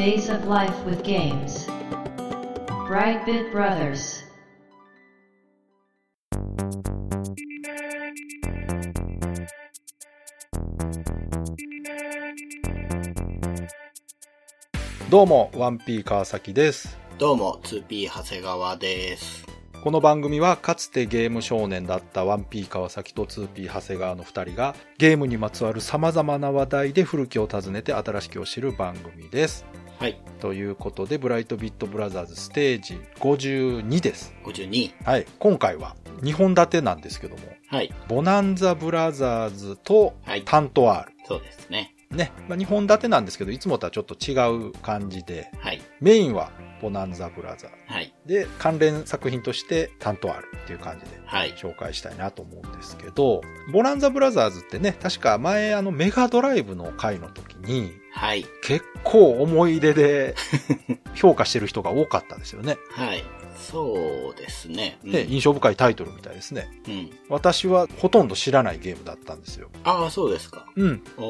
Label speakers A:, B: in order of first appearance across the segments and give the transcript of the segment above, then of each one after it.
A: Days of Life with Games. Brightbit Brothers.
B: どうも、1P 川崎です。
C: どうも、2P 長谷川です。
B: この番組はかつてゲーム少年だった 1P 川崎と 2P 長谷川の2人がゲームにまつわる様々な話題で古きを訪ねて新しきを知る番組です。
C: はい、
B: ということで、ブライトビットブラザーズステージ52です。
C: 52。
B: はい。今回は2本立てなんですけども、
C: はい、
B: ボナンザブラザーズと
C: はい
B: タント R。
C: そうですね。
B: ね。まあ、2本立てなんですけど、いつもとはちょっと違う感じで、
C: はい、
B: メインはボナンザブラザー。
C: はい、
B: で、関連作品として担当あるっていう感じで
C: はい、
B: 紹介したいなと思うんですけど、ボナンザブラザーズってね、確か前あのメガドライブの回の時に
C: はい、
B: 結構思い出で評価してる人が多かったですよね。
C: はい。そうですね。うん、
B: で、印象深いタイトルみたいですね。
C: うん。
B: 私はほとんど知らないゲームだったんですよ。
C: ああ、そうですか。
B: うん。
C: お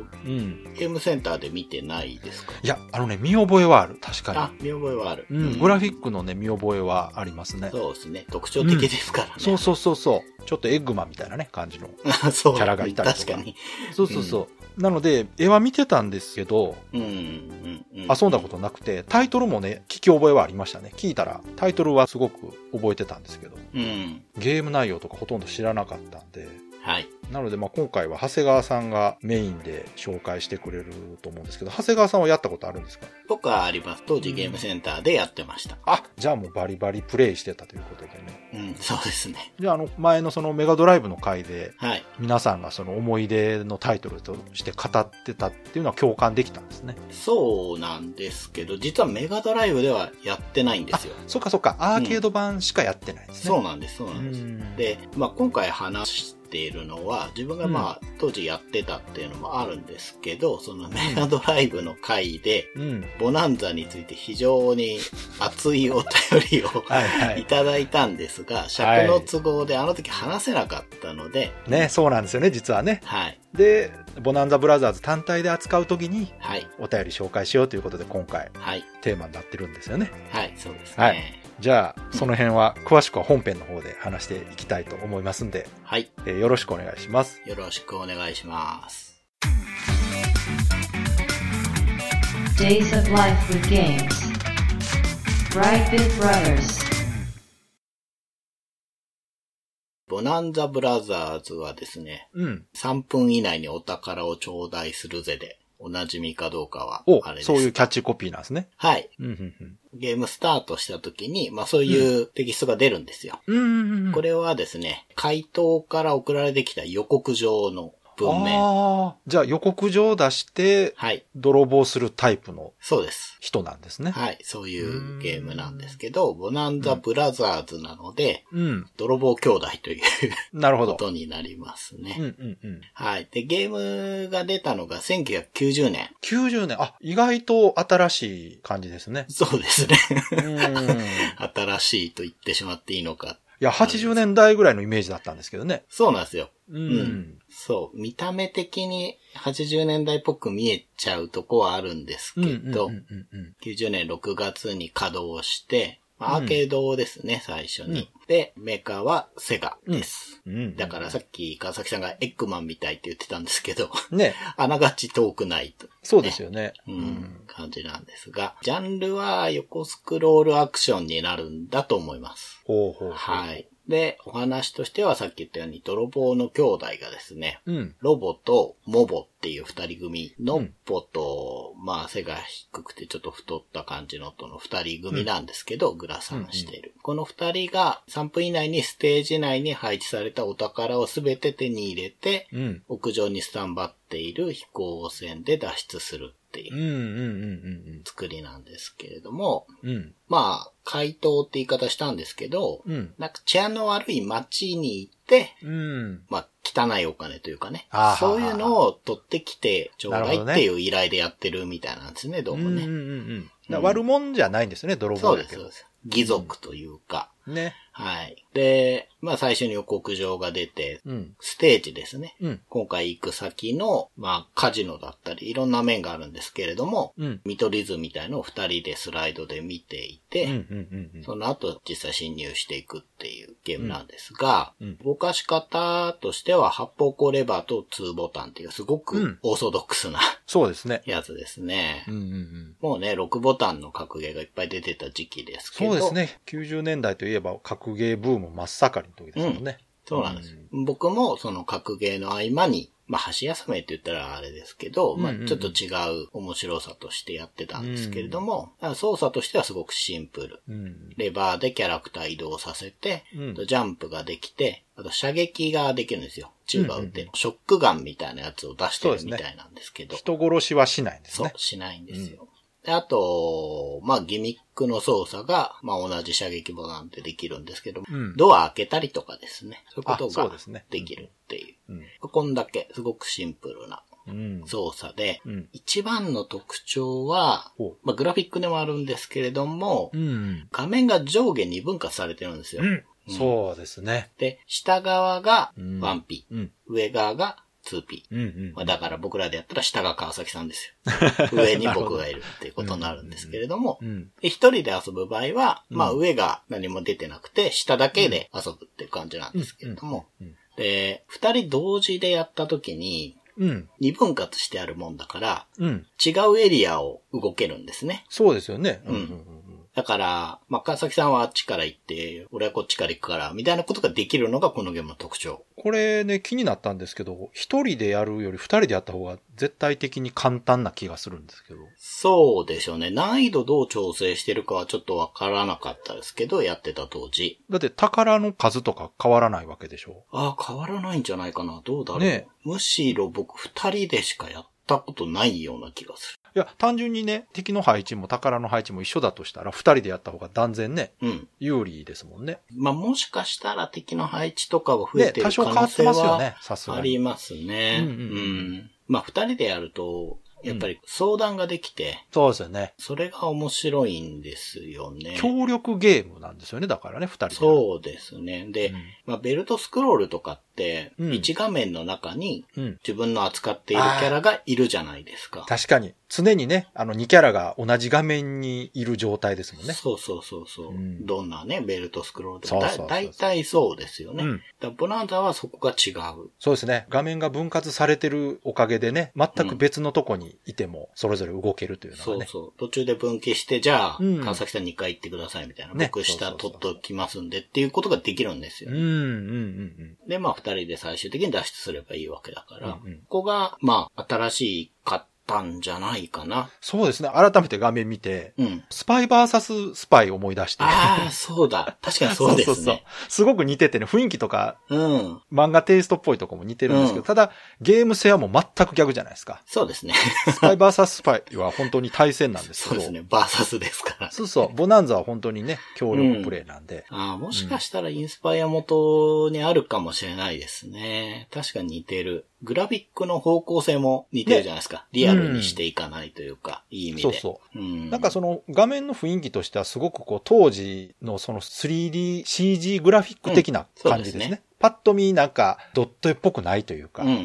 C: ー
B: うん。
C: ゲームセンターで見てないですか？
B: いや、あのね、見覚えはある。確か
C: あ、見覚えはある。
B: に。うん。グラフィックのね、見覚えはありますね。
C: そうですね。特徴的ですからね。
B: そうそうそうそう。ちょっとエッグマンみたいなね、感じの。
C: あそう。
B: キャラがいたりとか
C: 確かに。
B: そうそうそう。なので、絵は見てたんですけど、
C: うん、うん、うん。
B: 遊んだことなくて、タイトルもね、聞き覚えはありましたね。聞いたら、タイトルはすごく覚えてたんですけど、
C: うん。
B: ゲーム内容とかほとんど知らなかったんで、
C: はい。
B: なので、まあ、今回は長谷川さんがメインで紹介してくれると思うんですけど、長谷川さんはやったことあるんですか？
C: 僕はあります。当時ゲームセンターでやってました。
B: あ、じゃあもうバリバリプレイしてたということでね。
C: うん、そうですね。
B: じゃあ、あの、前のそのメガドライブの回で、
C: はい。
B: 皆さんがその思い出のタイトルとして語ってたっていうのは共感できたんですね。
C: そうなんですけど、実はメガドライブではやってないんですよ。
B: そっかそっか、アーケード版しかやってないですね。
C: そうなんです、そうなんです。
B: うん
C: で、まあ、今回話しているのは、自分がまあ、当時やってたっていうのもあるんですけど、そのメガドライブの回で、
B: うん。
C: ボナンザについて非常に熱いお便りを
B: はい。
C: ただいたんですが、尺の都合であの時話せなかったので、
B: ね、そうなんですよね、実はね。
C: はい、
B: で、ボナンザブラザーズ単体で扱うときに
C: はい、
B: お便り紹介しようということで今回
C: はい、
B: テーマになってるんですよね。
C: はい、そうですね。
B: は
C: はいい、
B: じゃあ、その辺は詳しくは本編の方で話していきたいと思いますんで、えーよろしくお願いします。
C: よろしくお願いします。
A: Days of Life with Games. Brightbit Brothers.
C: ボナンザブラザーズはですね、
B: うん。
C: 3分以内にお宝を頂戴するぜで、お馴染みかどうかは
B: お
C: あれです。
B: そういうキャッチコピーなんですね。
C: はい。
B: うん、うん、
C: ゲームスタートした時に、まあそういうテキストが出るんですよ。
B: うん。うん、うん。
C: これはですね、回答から送られてきた予告状の文
B: じゃあ予告状を出して、
C: はい。
B: 泥棒するタイプの
C: そうです。
B: 人なんですね。
C: はい。そういうゲームなんですけど、ボナンザブラザーズなので、
B: うん。
C: 泥棒兄弟という
B: なるほど。
C: ことになりますね。
B: うん、うん、うん。
C: はい。で、ゲームが出たのが1990年。
B: 90年、あ、意外と新しい感じですね。
C: そうですね。
B: うん。
C: 新しいと言ってしまっていいのか。
B: いや、80年代ぐらいのイメージだったんですけどね。
C: そうなんですよ。
B: う
C: うん。そう。見た目的に80年代っぽく見えちゃうとこはあるんですけど、
B: うんうんうん
C: 90年6月に稼働して、アーケードですね、最初に。で、メーカーはセガです。だからさっき川崎さんがエッグマンみたいって言ってたんですけど、
B: ね、
C: あながち遠くないと。
B: そうですよね。
C: うん、感じなんですが、ジャンルは横スクロールアクションになるんだと思います。
B: ほうほうほう。
C: はい。で、お話としてはさっき言ったように泥棒の兄弟がですね、
B: うん。
C: ロボとモボっていう二人組、
B: う
C: ノッ
B: ん
C: ポと、まあ背が低くてちょっと太った感じのとの二人組なんですけど、グラサンしている。この二人が3分以内にステージ内に配置されたお宝をすべて手に入れて、
B: うん。
C: 屋上にスタンバっている飛行船で脱出するっていう作りなんですけれども、
B: うん。うん。
C: まあ、怪盗って言い方したんですけど、
B: うん。
C: なんか治安の悪い街に行って、
B: うん。
C: まあ、汚いお金というかね
B: あ。ー
C: そういうのを取ってきてちょうだいっていう依頼でやってるみたいなんですね、どうもね。
B: うんうんうん悪者じゃないんですよね、泥
C: そうです、そうで。す。義族というか。
B: ね。
C: はい。で、まあ最初に予告状が出て、
B: うん。
C: ステージですね。
B: うん。
C: 今回行く先の、まあカジノだったり、いろんな面があるんですけれども、
B: うん。
C: 見取り図みたいのを二人でスライドで見ていて、
B: うん。うん。うん。
C: その後実際侵入していくっていうゲームなんですが、
B: うんうん
C: 動かし方としては八方向レバーと2ボタンっていうすご
B: うん
C: くオーソドックスな
B: そうですね。
C: やつですね。
B: うん。うん。うん。
C: もうね、6ボタンの格ゲーがいっぱい出てた時期ですけど。
B: そうです。ね。90年代といえば格ゲーブーム真っ盛りの時ですもんね。
C: そうなんです。僕もその格ゲーの合間に、まあ、箸休めって言ったらあれですけど、まあ
B: うんうん、
C: ちょっと違う面白さとしてやってたんですけれども、だから操作としてはすごくシンプル。
B: うん。
C: レバーでキャラクター移動させて、
B: うん
C: ジャンプができて、あと射撃ができるんですよ。銃が撃てる、
B: うん
C: ショックガンみたいなやつを出してるみたいなんですけど。
B: 人殺しはしないんですね。、
C: そうしないんですよ。であと、まあ、ギミックの操作が、まあ、同じ射撃ボタンでできるんですけど、
B: うん
C: ドア開けたりとかですね。そういうことが
B: ですね
C: できるっていう。
B: うん。
C: こんだけ、すごくシンプルな
B: うん。
C: 操作で、
B: うん。
C: 一番の特徴は
B: ほ、
C: まあ、グラフィックでもあるんですけれども、
B: うん。
C: 画面が上下二分割されてるんですよ。
B: うん。そうですね。
C: で、下側が
B: うん
C: 1P、
B: うん。
C: 上側が 2P。
B: うん。うん
C: まあ、だから僕らでやったら下が川崎さんですよ。上に僕がいるっていうことになるんですけれども
B: う、ん。
C: で一人で遊ぶ場合は、まあ上が何も出てなくて、下だけで遊ぶっていう感じなんですけれどもで、二人同時でやった時に、
B: うん。
C: 二分割してあるもんだから、
B: うん。
C: 違うエリアを動けるんですね。
B: そうですよね。
C: うん
B: うん。
C: だから、まあ、川崎さんはあっちから行って、俺はこっちから行くから、みたいなことができるのがこのゲームの特徴。
B: これね、気になったんですけど、一人でやるより二人でやった方が絶対的に簡単な気がするんですけど。
C: そうでしょうね。難易度どう調整してるかはちょっとわからなかったですけど、やってた当時。
B: だって宝の数とか変わらないわけでしょ
C: ああ、変わらないんじゃないかな。どうだろう。
B: ね
C: むしろ僕二人でしかやったことないような気がす
B: いや、単純にね、敵の配置も宝の配置も一緒だとしたら、二人でやった方が断然ね、
C: る。うん。
B: 有利ですもんね。
C: まあ、もしかしたら敵の配置とかは増え
B: ね、
C: てる
B: 多少
C: 可能性
B: 変わってますよ
C: は
B: ね、さす
C: あ
B: がに。
C: りますね。
B: うんうんうん
C: まあ、二人でやると、やっぱり相談ができて、
B: そうですよね。
C: それが面白いんですよね。
B: 協力ゲームなんですよね、だからね、二人で。
C: そうですね。で、
B: うん
C: まあ、ベルトスクロールとかって、
B: うん
C: 1画面の中に
B: うん。
C: 自分の扱っているキャラがいるじゃないですか。
B: 確かに。常にね、あの2キャラが同じ画面にいる状態ですもんね。
C: そうそうそうそう、
B: うん
C: どんなね、ベルトスクロールでもだ
B: そうそうそうそう
C: 大体そうですよね。
B: うん
C: だボナンザはそこが違う。
B: そうですね。画面が分割されてるおかげでね、全く別のとこにいても、それぞれ動けるというのがね。
C: そうそう。途中で分岐して、じゃあ、
B: うん
C: 川崎さん2回行ってくださいみたいな。
B: ね
C: 僕下取っときますんでっていうことができるんですよ。
B: うん、うん、うん、
C: で、まあ、二人で最終的に脱出すればいいわけだから、
B: うんうん。
C: ここが、まあ、新しかったんじゃないかな。
B: そうですね。改めて画面見て、
C: うん。
B: スパイバーサススパイ思い出して。
C: ああ、そうだ。確かにそうですね。
B: すごく似ててね、雰囲気とか
C: うん。
B: 漫画テイストっぽいとこも似てるんですけど、
C: うん
B: ただゲーム性はもう全く逆じゃないですか。
C: そうですね。
B: スパイバーサススパイは本当に対戦なんですけど。
C: そうですね。バーサスですから。
B: そうそう。ボナンザは本当にね、協力プレイなんで。
C: ああ、もしかしたらインスパイア元にあるかもしれないですね。確かに似てる。グラフィックの方向性も似てるじゃないですか。リアルにしていかないというか、いい意味で。
B: そうそう。
C: うん。
B: なんかその画面の雰囲気としてはすごくこう当時のその 3DCG グラフィック的な感じですね。
C: うん
B: パッと見なんかドット絵っぽくないというか、
C: うんうんうんう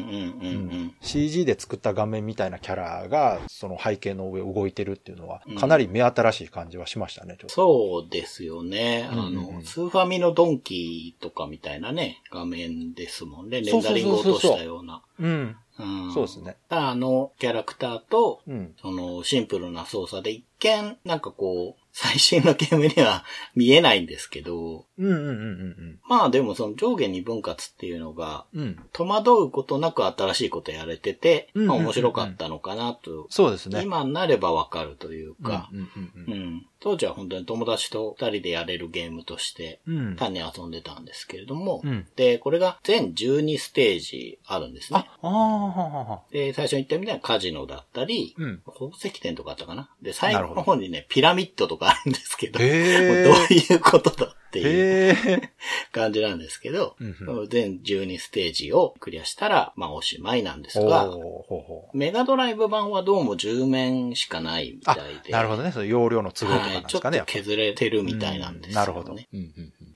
C: ん。
B: CG で作った画面みたいなキャラがその背景の上動いてるっていうのは
C: うん
B: かなり目新しい感じはしましたね。
C: そうですよね。あ
B: うんうんうん
C: の、スーファミのドンキーとかみたいなね、画面ですもんね。レンダ
B: そうそう
C: リングを
B: そうそう
C: 落としたような。
B: うん。
C: うん
B: そうですね。
C: あの、キャラクターと、
B: うん。
C: その、シンプルな操作で一見、なんかこう、最新のゲームには見えないんですけど、
B: うんうんうんうん
C: まあでもその上下二分割っていうのが、
B: うん。うん。
C: 戸惑うことなく新しいことやれてて、
B: うんうんうんうん
C: まあ面白かったのかなと、
B: そうですね。
C: 今になればわかるというか、
B: うんうん
C: う
B: うん
C: ん当時は本当に友達と二人でやれるゲームとして。単に遊んでたんですけれども、
B: うん
C: で、これが全12ステージあるんですね。で、最初に言ったみたいなカジノだったり、
B: うん。
C: 宝石店とかあったかなで、最後の方にね、ピラミッドとかあるんですけど、どういうことだっていう。感じなんですけど、
B: うん
C: 全12ステージをクリアしたら、まあおしまいなんですが、メガドライブ版はどうも10面しかないみた
B: あ
C: い、で。
B: なるほどね。その容量の都合とかなん
C: はい、ちょっと
B: ですかね。やっぱ
C: 削れてるみたいなんですよ、ね
B: なるほど。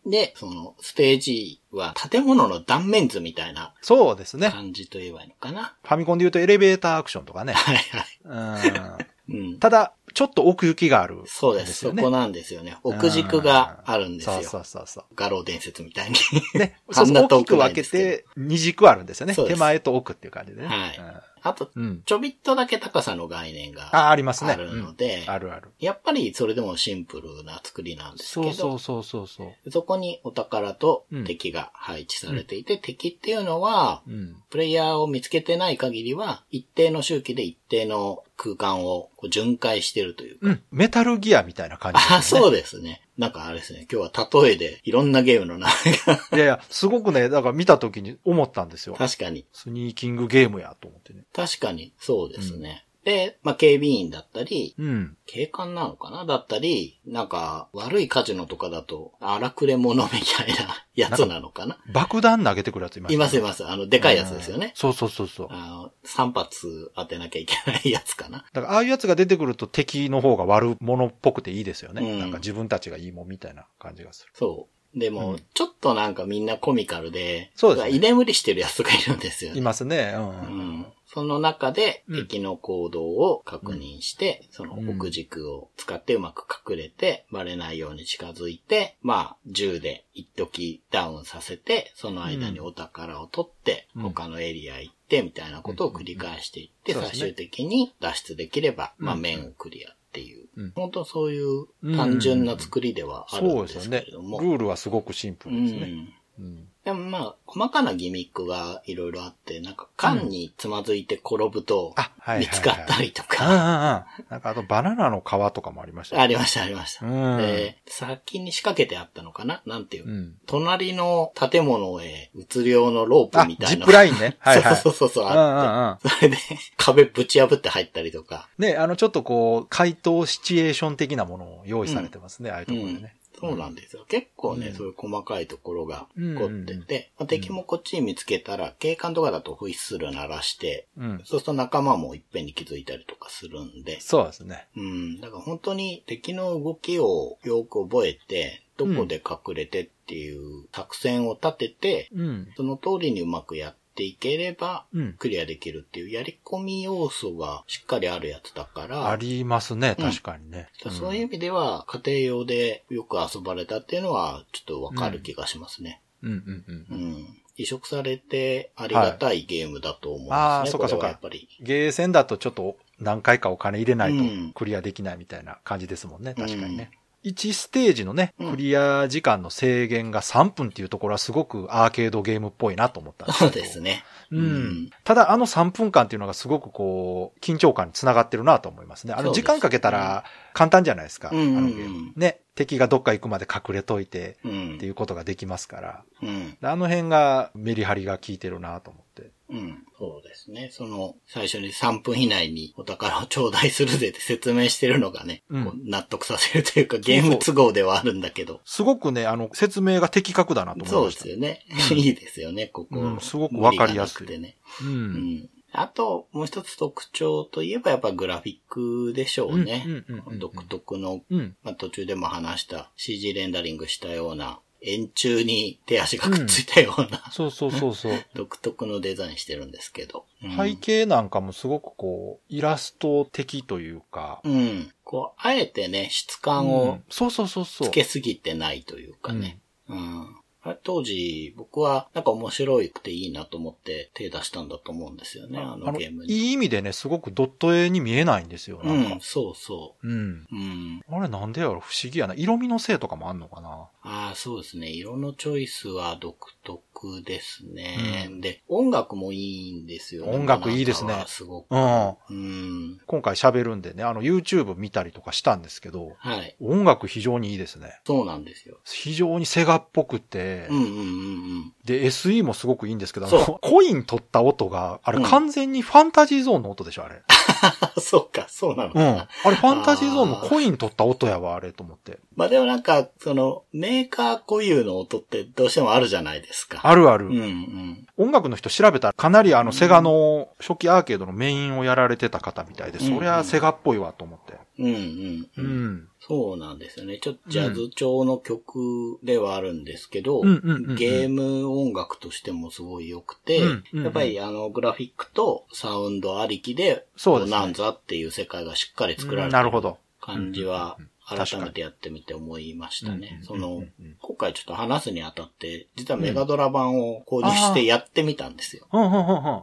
C: で、その、ステージは建物の断面図みたいな
B: そうですね。
C: 感じと言えばいいのかな。
B: ファミコンで言うとエレベーターアクションとかね。
C: はいはい。
B: うん
C: うん。
B: ただ、ちょっと奥行きがある、
C: そうです。そこなんですよね。奥軸があるんですよ。
B: そうそうそうそう。
C: 画廊伝説みたいに。
B: ね。
C: あ
B: そうん
C: な遠く
B: 分けて、二軸あるんですよね。手前と奥っていう感じでね。
C: はいあと、
B: うん。うん。
C: ちょびっとだけ高さの概念が
B: あ、ありますね。
C: あるので、
B: うんあるある。
C: やっぱりそれでもシンプルな作りなんですけど、
B: そうそうそうそうそう。
C: そこにお宝と
B: うん
C: 敵が配置されていて、敵っていうのは、
B: うん。
C: プレイヤーを見つけてない限りは、一定の周期で一定の空間をこう巡回してるというか。
B: うん。メタルギアみたいな感じです、ね。
C: あ、そうですね。なんかあれですね。今日は例えでいろんなゲームの名前が
B: いやいや、すごくね、だから見た時に思ったんですよ。
C: 確かに。
B: スニーキングゲームやと思ってね。
C: 確かに、そうですね。で、まあ、警備員だったり、
B: うん。
C: 警官なのかな？だったり、なんか、悪いカジノとかだと、荒くれ者みたいな やつなのかな？
B: 爆弾投げてくるやついます
C: いますいます。あの、でかいやつですよね。
B: そうそうそうそう。
C: あの、3発当てなきゃいけないやつかな。
B: だから、ああいうやつが出てくると敵の方が悪者っぽくていいですよね。
C: うん
B: なんか自分たちがいいもんみたいな感じがする。
C: そう。でも、
B: うん
C: ちょっとなんかみんなコミカルで、
B: そうですね
C: 居眠りしてるやつがいるんですよね。
B: いますね。う。
C: うんん。その中で
B: うん
C: 敵の行動を確認して、その奥軸を使ってうまく隠れて、バレないように近づいて、まあ、銃で一時ダウンさせて、その間にお宝を取って、
B: うん
C: 他のエリア行って、みたいなことを繰り返していって、
B: うんうんうん
C: 最終的に脱出できれば、まあ、
B: うん
C: 面をクリアっていう。
B: うん
C: 本当そういう単純な作りではある
B: そ
C: んで
B: うですよね。ル
C: すけれども。
B: ールはすごくシンプ
C: う
B: ルですね。
C: ん。
B: うん。
C: でもまあ、細かなギミックがいろいろあって、なんか缶につまずいて転ぶと見つかったりと
B: うんうんうん。
C: か、
B: なんかあとバナナの皮とかもありましたよ
C: ありましたありました。
B: うん
C: で、先に仕掛けてあったのかな？なんていう、
B: うん。
C: 隣の建物へ移る用のロープ
B: あ、
C: みたいな。
B: ジップラインね。はいはい。
C: そうそうそうそう、
B: うんうん
C: あって。
B: うん。
C: それで壁ぶち破って入ったりとか。
B: ね、あの、ちょっとこう、回答シチュエーション的なものを用意されてますね、ああいうところでね。
C: そうなんですよ。結構ね、
B: うん
C: そういう細かいところが
B: うん
C: 凝ってて、まあ敵もこっちに見つけたら、警官とかだとホイッスル鳴らして、
B: うん。
C: そうすると仲間もいっぺんに気づいたりとかするんで、
B: そうですね。
C: うん。だから本当に敵の動きをよく覚えて、どこで隠れてっていう作戦を立てて、
B: うん。
C: その通りにうまくやっていければ
B: うん、
C: クリアできるっていうやり込み要素がしっかりあるやつだから、
B: ありますね、
C: うん
B: 確かにね。
C: そういう意味では家庭用でよく遊ばれたっていうのはちょっとわかる気がしますね。
B: うんうんうん
C: う。ん。移植されてありがたいゲームだと思うんですね。
B: ああ、そっかそっか
C: やっぱり。。
B: ゲーセンだとちょっと何回かお金入れない
C: うん
B: とクリアできないみたいな感じですもんね、確かにね。
C: うん
B: 1ステージのね、
C: うん
B: クリア時間の制限が3分っていうところはすごくアーケードゲームっぽいなと思ったんですけ
C: そ
B: ど
C: うですね。
B: う
C: うん
B: ん。ただあの3分間っていうのがすごくこう、緊張感につながってるなと思いますね。あの時間かけたら簡単じゃないですか。あ
C: うんうんうん
B: のゲーム。ね。敵がどっか行くまで隠れといて
C: うん。
B: っていうことができますから。
C: うん。
B: あの辺がメリハリが効いてるなと思って。
C: うん。そうですね。その、最初に3分以内にお宝を頂戴するぜって説明してるのがね、
B: うん
C: 納得させるというか、ゲーム都合ではあるんだけど。
B: すごくね、あの、説明が的確だなと思い
C: そうで
B: ました。
C: すよね。いいですよね、ここ。
B: うんすごくわかりやす
C: くてね。
B: う。
C: うんん。あと、もう一つ特徴といえばやっぱグラフィックでしょうね。
B: うんうんうんうん
C: 独特の、
B: うん。
C: まあ、途中でも話した CG レンダリングしたような、円柱に手足がくっついたような、
B: そうそうそうそう。
C: 独特のデザインしてるんですけど。うん
B: 背景なんかもすごくこう、イラスト的というか、
C: うん。こう、あえてね、質感
B: う
C: を
B: んそうそうそうそう。
C: つけすぎてないというかね。うん。当時、僕はなんか面白くていいなと思って手出したんだと思うんですよね、あ
B: あの、
C: のゲームに。
B: いい意味でね、すごくドット絵に見えないんですよ、なんか
C: うん、。そうそ
B: うん。
C: う。うん。
B: あれなんでやろ？不思議やな。色味のせいとかもあんのかな？
C: ああ、そうですね。色のチョイスは独特ですね。で、音楽もいいんですよね。
B: 音楽いいですね
C: すごく。
B: うん。
C: うん。
B: 今回喋るんでね、あの YouTube 見たりとかしたんですけど、
C: はい。
B: 音楽非常にいいですね。
C: そうなんですよ。
B: 非常にセガっぽくて、
C: うんうんうんうん。
B: で、SE もすごくいいんですけど、あ
C: そ
B: のコイン取った音が、あれ
C: うん
B: 完全にファンタジーゾーンの音でしょ、あれ。
C: そうか、そうなのか
B: うん。
C: な。
B: あれファンタジーゾーンのコイン取った音やわ、あれと思って。
C: まあでもなんか、その、メーカー固有の音ってどうしてもあるじゃないですか。
B: あるある。
C: うんうん。
B: 音楽の人調べたらかなりあのセガの初期アーケードのメインをやられてた方みたいで、
C: うん
B: そりゃセガっぽいわと思って。
C: うんうん
B: う
C: うん。
B: ん。
C: そうなんですよね。ちょっとジャズ調の曲ではあるんですけど、ゲーム音楽としてもすごい良くて、やっぱりあのグラフィックとサウンドありきで、
B: そうですね
C: ボナンザっていう世界がしっかり作られてる
B: なるほど。
C: 感じは改めてやってみて思いましたね。その今回ちょっと話すにあたって、実はメガドラ版を購入してやってみたんですよ。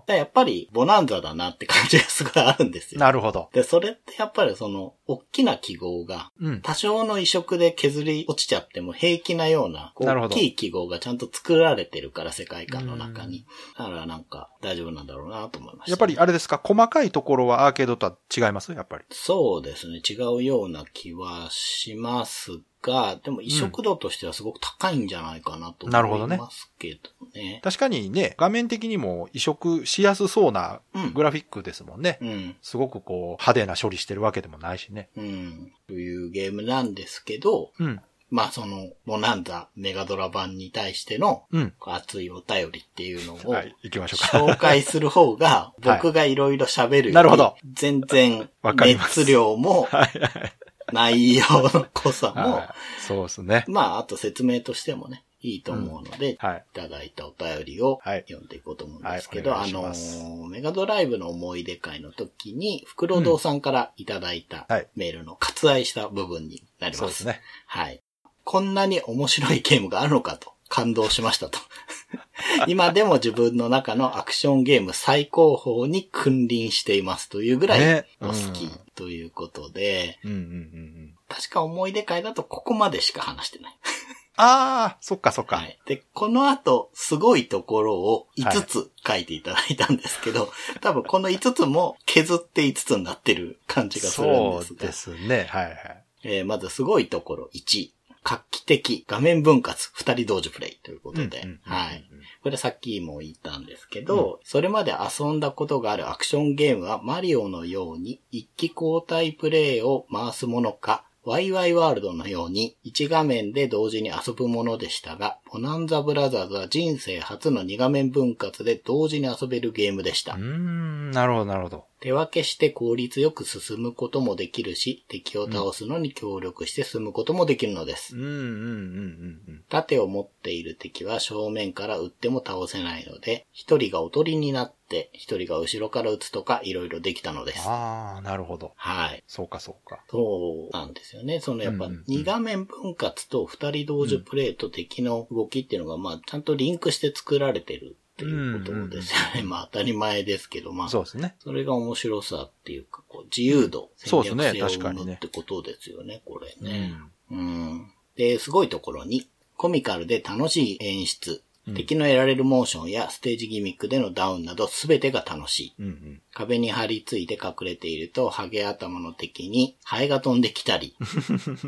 C: やっぱりボナンザだなって感じがすごいあるんですよ。
B: なるほど。
C: で、それってやっぱりその、大きな記号が、
B: うん。
C: 多少の移植で削り落ちちゃっても平気なような、大きい記号がちゃんと作られてるから、世界観の中に。だからなんか大丈夫なんだろうなと思いました。
B: やっぱりあれですか、細かいところはアーケードとは違います？やっぱり。
C: そうですね。違うような気はしますが、でも移植度としてはすごく高いんじゃないかなと
B: なるほどね
C: 思いますけどね。
B: 確かにね、画面的にも移植しやすそうな
C: うん
B: グラフィックですもんね。
C: うん。
B: すごくこう、派手な処理してるわけでもないしね。
C: うん。というゲームなんですけど、
B: うん。
C: まあその、モナンザメガドラ版に対しての
B: うん。
C: 熱いお便りっていうのを、
B: はい、行きましょうか。
C: 紹介する方が、
B: はい
C: 僕がいろいろ喋る
B: ほど
C: 全然熱量も。内容の濃さも、
B: はいそうですね。
C: まあ、あと説明としてもね、いいと思うので、
B: はい。
C: いただいたお便りを
B: はい
C: 読んでいこうと思うんですけど、
B: はいお願い
C: あのメガドライブの思い出会の時に、福労堂さんからいただいた
B: はい
C: メールの割愛した部分になります。
B: そうですね。
C: はい。こんなに面白いゲームがあるのかと感動しましたと。今でも自分の中のアクションゲーム最高峰に君臨していますというぐらい
B: ね
C: お好きということで。確か思い出会だとここまでしか話してない。
B: ああ、そっかそっか。
C: はい。で、この後、すごいところを5つ書いていただいたんですけど、多分この5つも削って5つになってる感じがするんですが。
B: そうですね。はいはい。
C: えーまずすごいところ1。画期的画面分割2人同時プレイということで、
B: うんうんうんうん
C: はい。これさっきも言ったんですけど、それまで遊んだことがあるアクションゲームはマリオのように一気交代プレイを回すものか、ワイワイワールドのように1画面で同時に遊ぶものでしたが、ボナンザブラザーズは人生初の2画面分割で同時に遊べるゲームでした
B: うー。ん、なるほどなるほど。
C: 手分けして効率よく進むこともできるし、敵を倒すのに協力して進むこともできるのです。
B: うんうんうんうんうん。
C: 盾を持っている敵は正面から撃っても倒せないので、一人がおとりになって、一人が後ろから撃つとか、いろいろできたのです。
B: ああ、なるほど。
C: はい。
B: そうかそうか。
C: そうなんですよね。そのやっぱ二画面分割と二人同時プレイと敵の動きっていうのが、まあちゃんとリンクして作られてるっていうことですよね。まあ当たり前ですけど、まあ
B: そうですね。
C: それが面白さっていうか、こう自由度、
B: そうですね
C: 戦略性を
B: 確かにね
C: 生むってことですよね、これ
B: う
C: ね。
B: ん。
C: うん。で、すごいところに、コミカルで楽しい演出、
B: うん
C: 敵の得られるモーションやステージギミックでのダウンなど全てが楽しい。
B: うんうん。
C: 壁に張り付いて隠れていると、ハゲ頭の敵にハエが飛んできたり、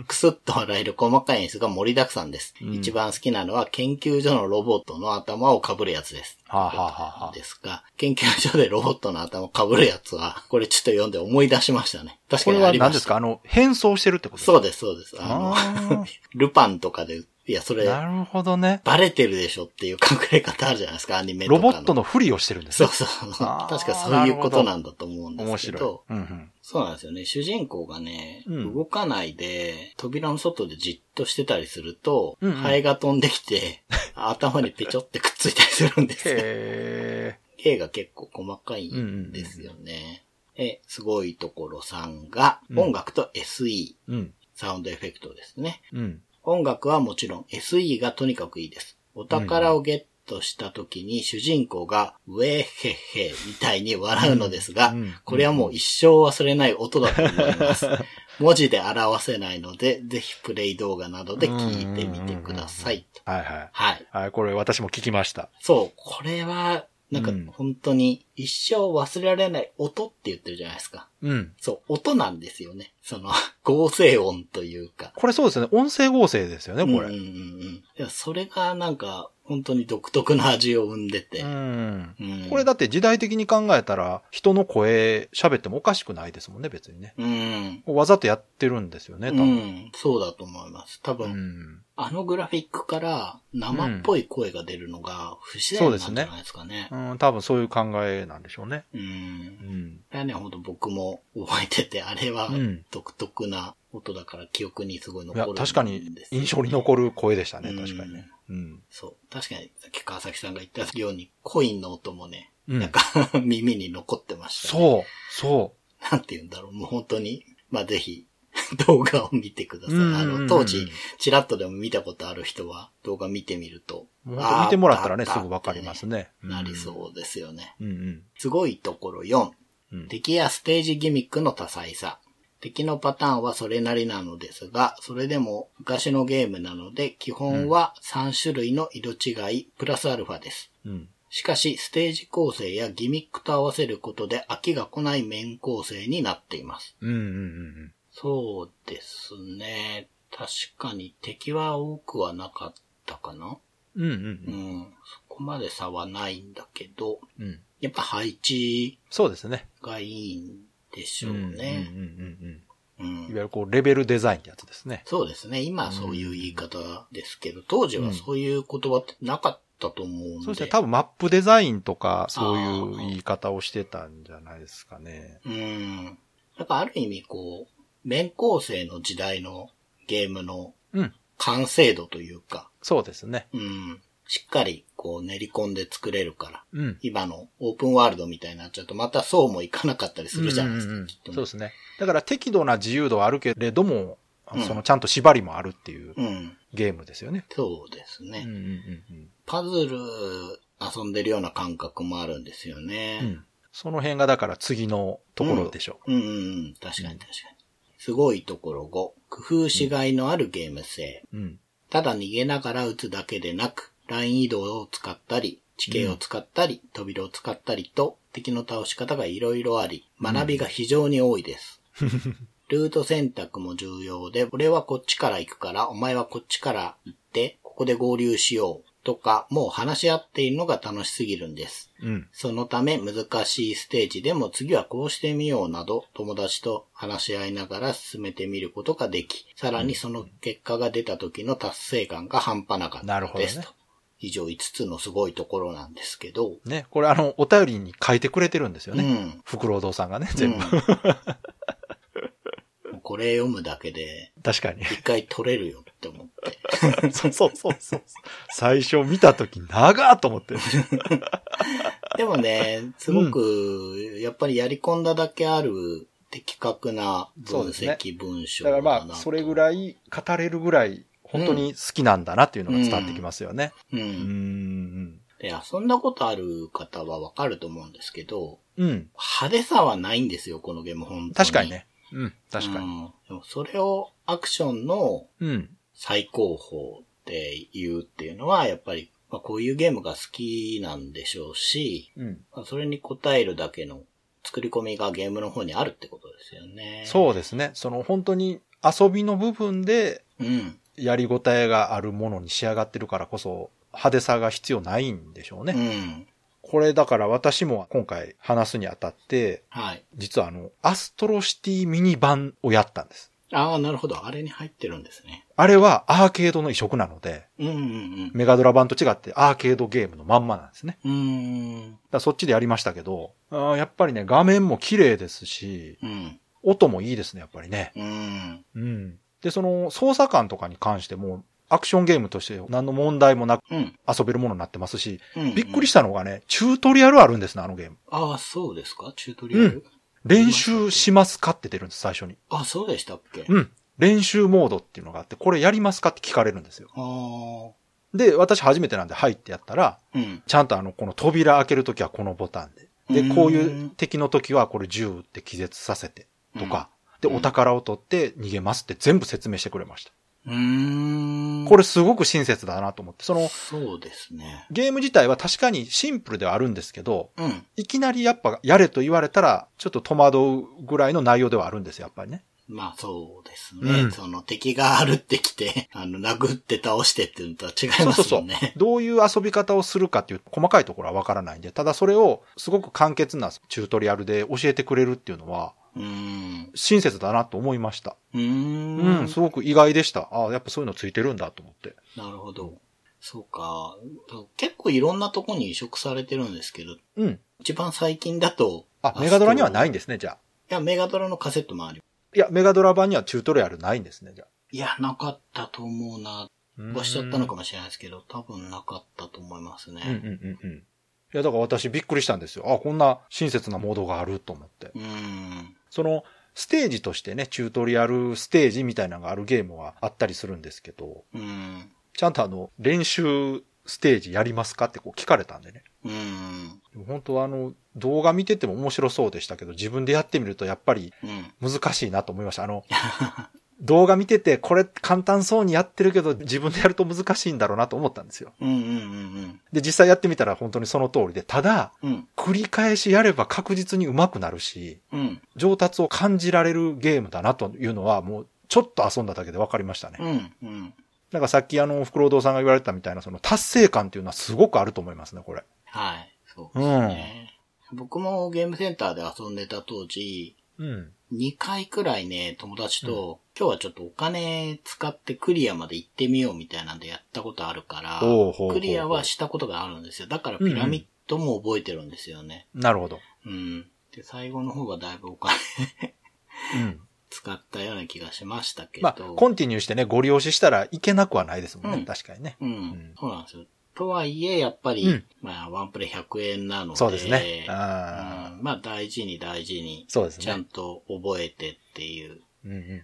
C: くすっと笑える細かい演出が盛りだくさんです。
B: うん
C: 一番好きなのは研究所のロボットの頭を被るやつです。
B: はあ、はあはあはあ、
C: ですが、研究所でロボットの頭を被るやつは、これちょっと読んで思い出しましたね。確か
B: これは
C: にありました。
B: 何ですか？あの、変装してるってこと
C: そうです、そうです。あの、
B: あ
C: ルパンとかで、いや、それ、
B: ーなるほどね。
C: バレてるでしょっていう隠れ方あるじゃないですか、アニメとか
B: ロボットのふりをしてるんですね。
C: そうそう確かそういうことなんだと思うんで
B: 面
C: すけど
B: 白い。。うんうん。
C: そうなんですよね。主人公がね、
B: うん
C: 動かないで、扉の外でじっとしてたりすると、
B: うんうん
C: ハエが飛んできて、頭にペチョってくっついたりするんですよ。
B: へ
C: 絵が結構細かいんですよね。え、すごいところ3が、
B: うん
C: 音楽と SE、
B: ーうん。
C: サウンドエフェクトですね。
B: うん。
C: 音楽はもちろん SE がとにかくいいです。お宝をゲットした時に主人公がウェーヘッヘみたいに笑うのですが、これはもう一生忘れない音だと思います。文字で表せないので、ぜひプレイ動画などで聞いてみてください。
B: はいはい。
C: はい。
B: はい、これ私も聞きました。
C: そう、これは、なんか
B: うん
C: 本当に一生忘れられない音って言ってるじゃないですか。
B: うん。
C: そう、音なんですよね。その、合成音というか。
B: これそうですね。音声合成ですよね、これ。
C: うんうんうんうん。いや、それがなんか、本当に独特な味を生んでて。
B: うん。
C: うん
B: これだって時代的に考えたら、人の声喋ってもおかしくないですもんね、別にね。
C: うん。
B: わざとやってるんですよね、多
C: う
B: 分。
C: ん。そうだと思います。多
B: う
C: 分、
B: ん。
C: あのグラフィックから生っぽい声が出るのが不自然なんじゃないですかね。
B: うん、多分そういう考えなんでしょうね。
C: うん。
B: うん。
C: あれはね、ほんと僕も覚えてて、あれは
B: うん
C: 独特な音だから記憶にすごい残るん、です
B: 確かに印象に残る声でしたね、
C: うん
B: 確かにね。うん。
C: そう。確かに、さっき川崎さんが言ったように、コインの音もね、
B: うん
C: なんか 耳に残ってました、ね。
B: そう、そ
C: なんて言うんだろう。もう本当に、まあぜひ、動画を見てください。
B: うん
C: あの、当時、チラッとでも見たことある人は、動画見てみると。
B: 見てもらったらね、
C: あ
B: すぐわかります。ね。
C: あなりそうですよね。
B: うん。うん
C: すごいところ4。
B: うん。
C: 敵やステージギミックの多彩さ。敵のパターンはそれなりなのですが、それでも昔のゲームなので、基本は3種類の色違い、プラスアルファです。
B: うん。
C: しかし、ステージ構成やギミックと合わせることで飽きが来ない面構成になっています。
B: うん。うん。うん。
C: そうですね。確かに敵は多くはなかったかな
B: うん。うん。
C: う
B: うん。
C: ん。そこまで差はないんだけど、
B: うん。
C: やっぱ配置
B: そうですね。
C: がいいんでしょう
B: うん。うん。
C: ね。
B: うん。
C: うん
B: うん。いわゆるこう、レベルデザインってやつですね。
C: そうですね。今はそういう言い方ですけど、当時はそういう言葉ってなかったと思うんで。
B: そうですね。多分マップデザインとか、そういう言い方をしてたんじゃないですかね。
C: うん。だからある意味こう、面構成の時代のゲームの
B: うん。
C: 完成度というか、
B: そうですね。
C: うん。しっかりこう練り込んで作れるから、
B: うん。
C: 今のオープンワールドみたいになっちゃうとまたそうもいかなかったりするじゃないですか、
B: うんうんうん
C: きっとね
B: そうですね。だから適度な自由度はあるけれども、
C: うん
B: そのちゃんと縛りもあるっていう
C: うん。
B: ゲームですよね。
C: そうですね。
B: うんうんうん
C: パズル遊んでるような感覚もあるんですよね。
B: うん。うん。その辺がだから次のところでしょ
C: うんうんうん。確かに確かに。すごいところ5。工夫しがいのあるゲーム性。
B: う。うん。
C: ただ逃げながら撃つだけでなく、ライン移動を使ったり、地形を使ったり、扉を使ったりと、敵の倒し方がいろいろあり、学びが非常に多いです。ルート選択も重要で、俺はこっちから行くから、お前はこっちから行って、ここで合流しよう。とか、もう話し合っているのが楽しすぎるんです。
B: うん。
C: そのため難しいステージでも次はこうしてみようなど友達と話し合いながら進めてみることができ、さらにその結果が出た時の達成感が半端なかったですと。以上5つのすごいところなんですけど、
B: ね。これあの、お便りに書いてくれてるんですよね。
C: うん。
B: フクロウ堂さんがね、全部。
C: うんこれ読むだけで
B: 確かに。
C: 一回取れるよって思って。
B: そうそうそうそう。最初見たとき長ーと思って。
C: でもね、すごく、やっぱりやり込んだだけある的確な分析文章
B: だから
C: だな
B: まあ、それぐらい語れるぐらい、本当に好きなんだなっていうのが伝わってきますよね。
C: う。
B: うんん。
C: で、遊んだことある方はわかると思うんですけど、
B: うん。
C: 派手さはないんですよ、このゲーム、本当に。
B: 確かに。ね。うん。確かに。
C: うん。でもそれをアクションの
B: うん。
C: 最高峰って言うっていうのは、やっぱり、まあ、こういうゲームが好きなんでしょうし、
B: うん。
C: まあそれに応えるだけの作り込みがゲームの方にあるってことですよね。
B: そうですね。その本当に遊びの部分で。やりごたえがあるものに仕上がってるからこそ、派手さが必要ないんでしょうね。
C: うん。
B: これだから私も今回話すにあたって、
C: はい。
B: 実はあの、アストロシティミニ版をやったんです。
C: ああ、なるほど。あれに入ってるんですね。
B: あれはアーケードの移植なので、
C: うんうん
B: メガドラ版と違ってアーケードゲームのまんまなんですね。
C: うん。
B: だそっちでやりましたけど、あーやっぱりね、画面も綺麗ですし、
C: うん。
B: 音もいいですね、やっぱりね。
C: うん。
B: うん。で、その操作感とかに関しても、アクションゲームとして何の問題もなく
C: うん。
B: 遊べるものになってますし、
C: うん。
B: びっくりしたのがね、チュートリアルあるんですね、あのゲーム。
C: ああ、そうですか？チュートリアル、
B: 練習しますかって出るんです、最初に。
C: あ、そうでしたっけ、
B: うん。練習モードっていうのがあって、これやりますかって聞かれるんですよ。
C: あ
B: で、私初めてなんで入ってやったら、
C: あ。うん。
B: ちゃんとあの、この扉開けるときはこのボタンで。で、
C: うん
B: こういう敵の時はこれ銃撃って気絶させて、とか。で、
C: うん
B: お宝を取って逃げますって全部説明してくれました。
C: うーん。
B: これすごく親切だなと思って、その、
C: そうですね。
B: ゲーム自体は確かにシンプルではあるんですけど、
C: うん。
B: いきなりやっぱやれと言われたら、ちょっと戸惑うぐらいの内容ではあるんですよ、やっぱりね。
C: まあそうですね。
B: うん
C: その敵が歩ってきて、あの、殴って倒してっていうのとは違いま
B: そうそうそう
C: すもんね。。
B: どういう遊び方をするかっていう細かいところはわからないんで、ただそれをすごく簡潔なチュートリアルで教えてくれるっていうのは、
C: うーん。
B: 親切だなと思いました。
C: うー
B: うん、
C: ん。
B: すごく意外でした。ああ、やっぱそういうのついてるんだと思って。
C: なるほど。そうか。結構いろんなとこに移植されてるんですけど、
B: うん。
C: 一番最近だと、
B: あ、メガドラにはない
C: い
B: んですね、じゃあ。
C: や、メガドラのカセットもある。
B: いや、メガドラ版にはチュートリアルないんですね、じゃあ。
C: いや、なかったと思うな。
B: うん
C: はしちゃったのかもしれないですけど、多分なかったと思いますね。
B: うんうんうんうん。いや、だから私びっくりしたんですよ。あ、こんな親切なモードがあると思って。
C: うーん。
B: その、ステージとしてね、チュートリアルステージみたいなのがあるゲームはあったりするんですけど、
C: うーん。
B: ちゃんとあの、練習ステージやりますか？ってこう聞かれたんでね。
C: うーん。
B: でも本当はあの、動画見てても面白そうでしたけど、自分でやってみるとやっぱり
C: うん。
B: 難しいなと思いました。あの、動画見ててこれ簡単そうにやってるけど自分でやると難しいんだろうなと思ったんですよ。
C: うんうんうん
B: で、実際やってみたら本当にその通りで、ただ、
C: うん。うん。
B: 繰り返しやれば確実に上手くなるし、
C: うん。
B: 上達を感じられるゲームだなというのはもうちょっと遊んだだけで分かりましたね。
C: うん。うん。
B: なんかさっきあの、フクロウドウさんが言われたみたいなその達成感っていうのはすごくあると思いますね、これ。
C: はい。そうですね。僕もゲームセンターで遊んでた当時、
B: うん。
C: 2回くらいね、友達と、今日はちょっとお金使ってクリアまで行ってみようみたいなんでやったことあるから
B: ほうほうほう
C: クリアはしたことがあるんですよ。だからピラミッドも覚えてるんですよね。
B: なるほど。
C: うん。で、最後の方がだいぶお金
B: うん。
C: 使ったような気がしましたけど。
B: まあ、コンティニューしてね、ご利用ししたらいけなくはないですもんね、
C: うん
B: 確かにね。
C: うん、
B: ん
C: そうなんですよ。とはいえ、やっぱり、
B: うん
C: まあ、ワンプレイ100円なので、
B: そうですね
C: うん
B: あ
C: まあ、大事に大事に、
B: そうですね
C: ちゃんと覚えてっていう
B: うんうんうん。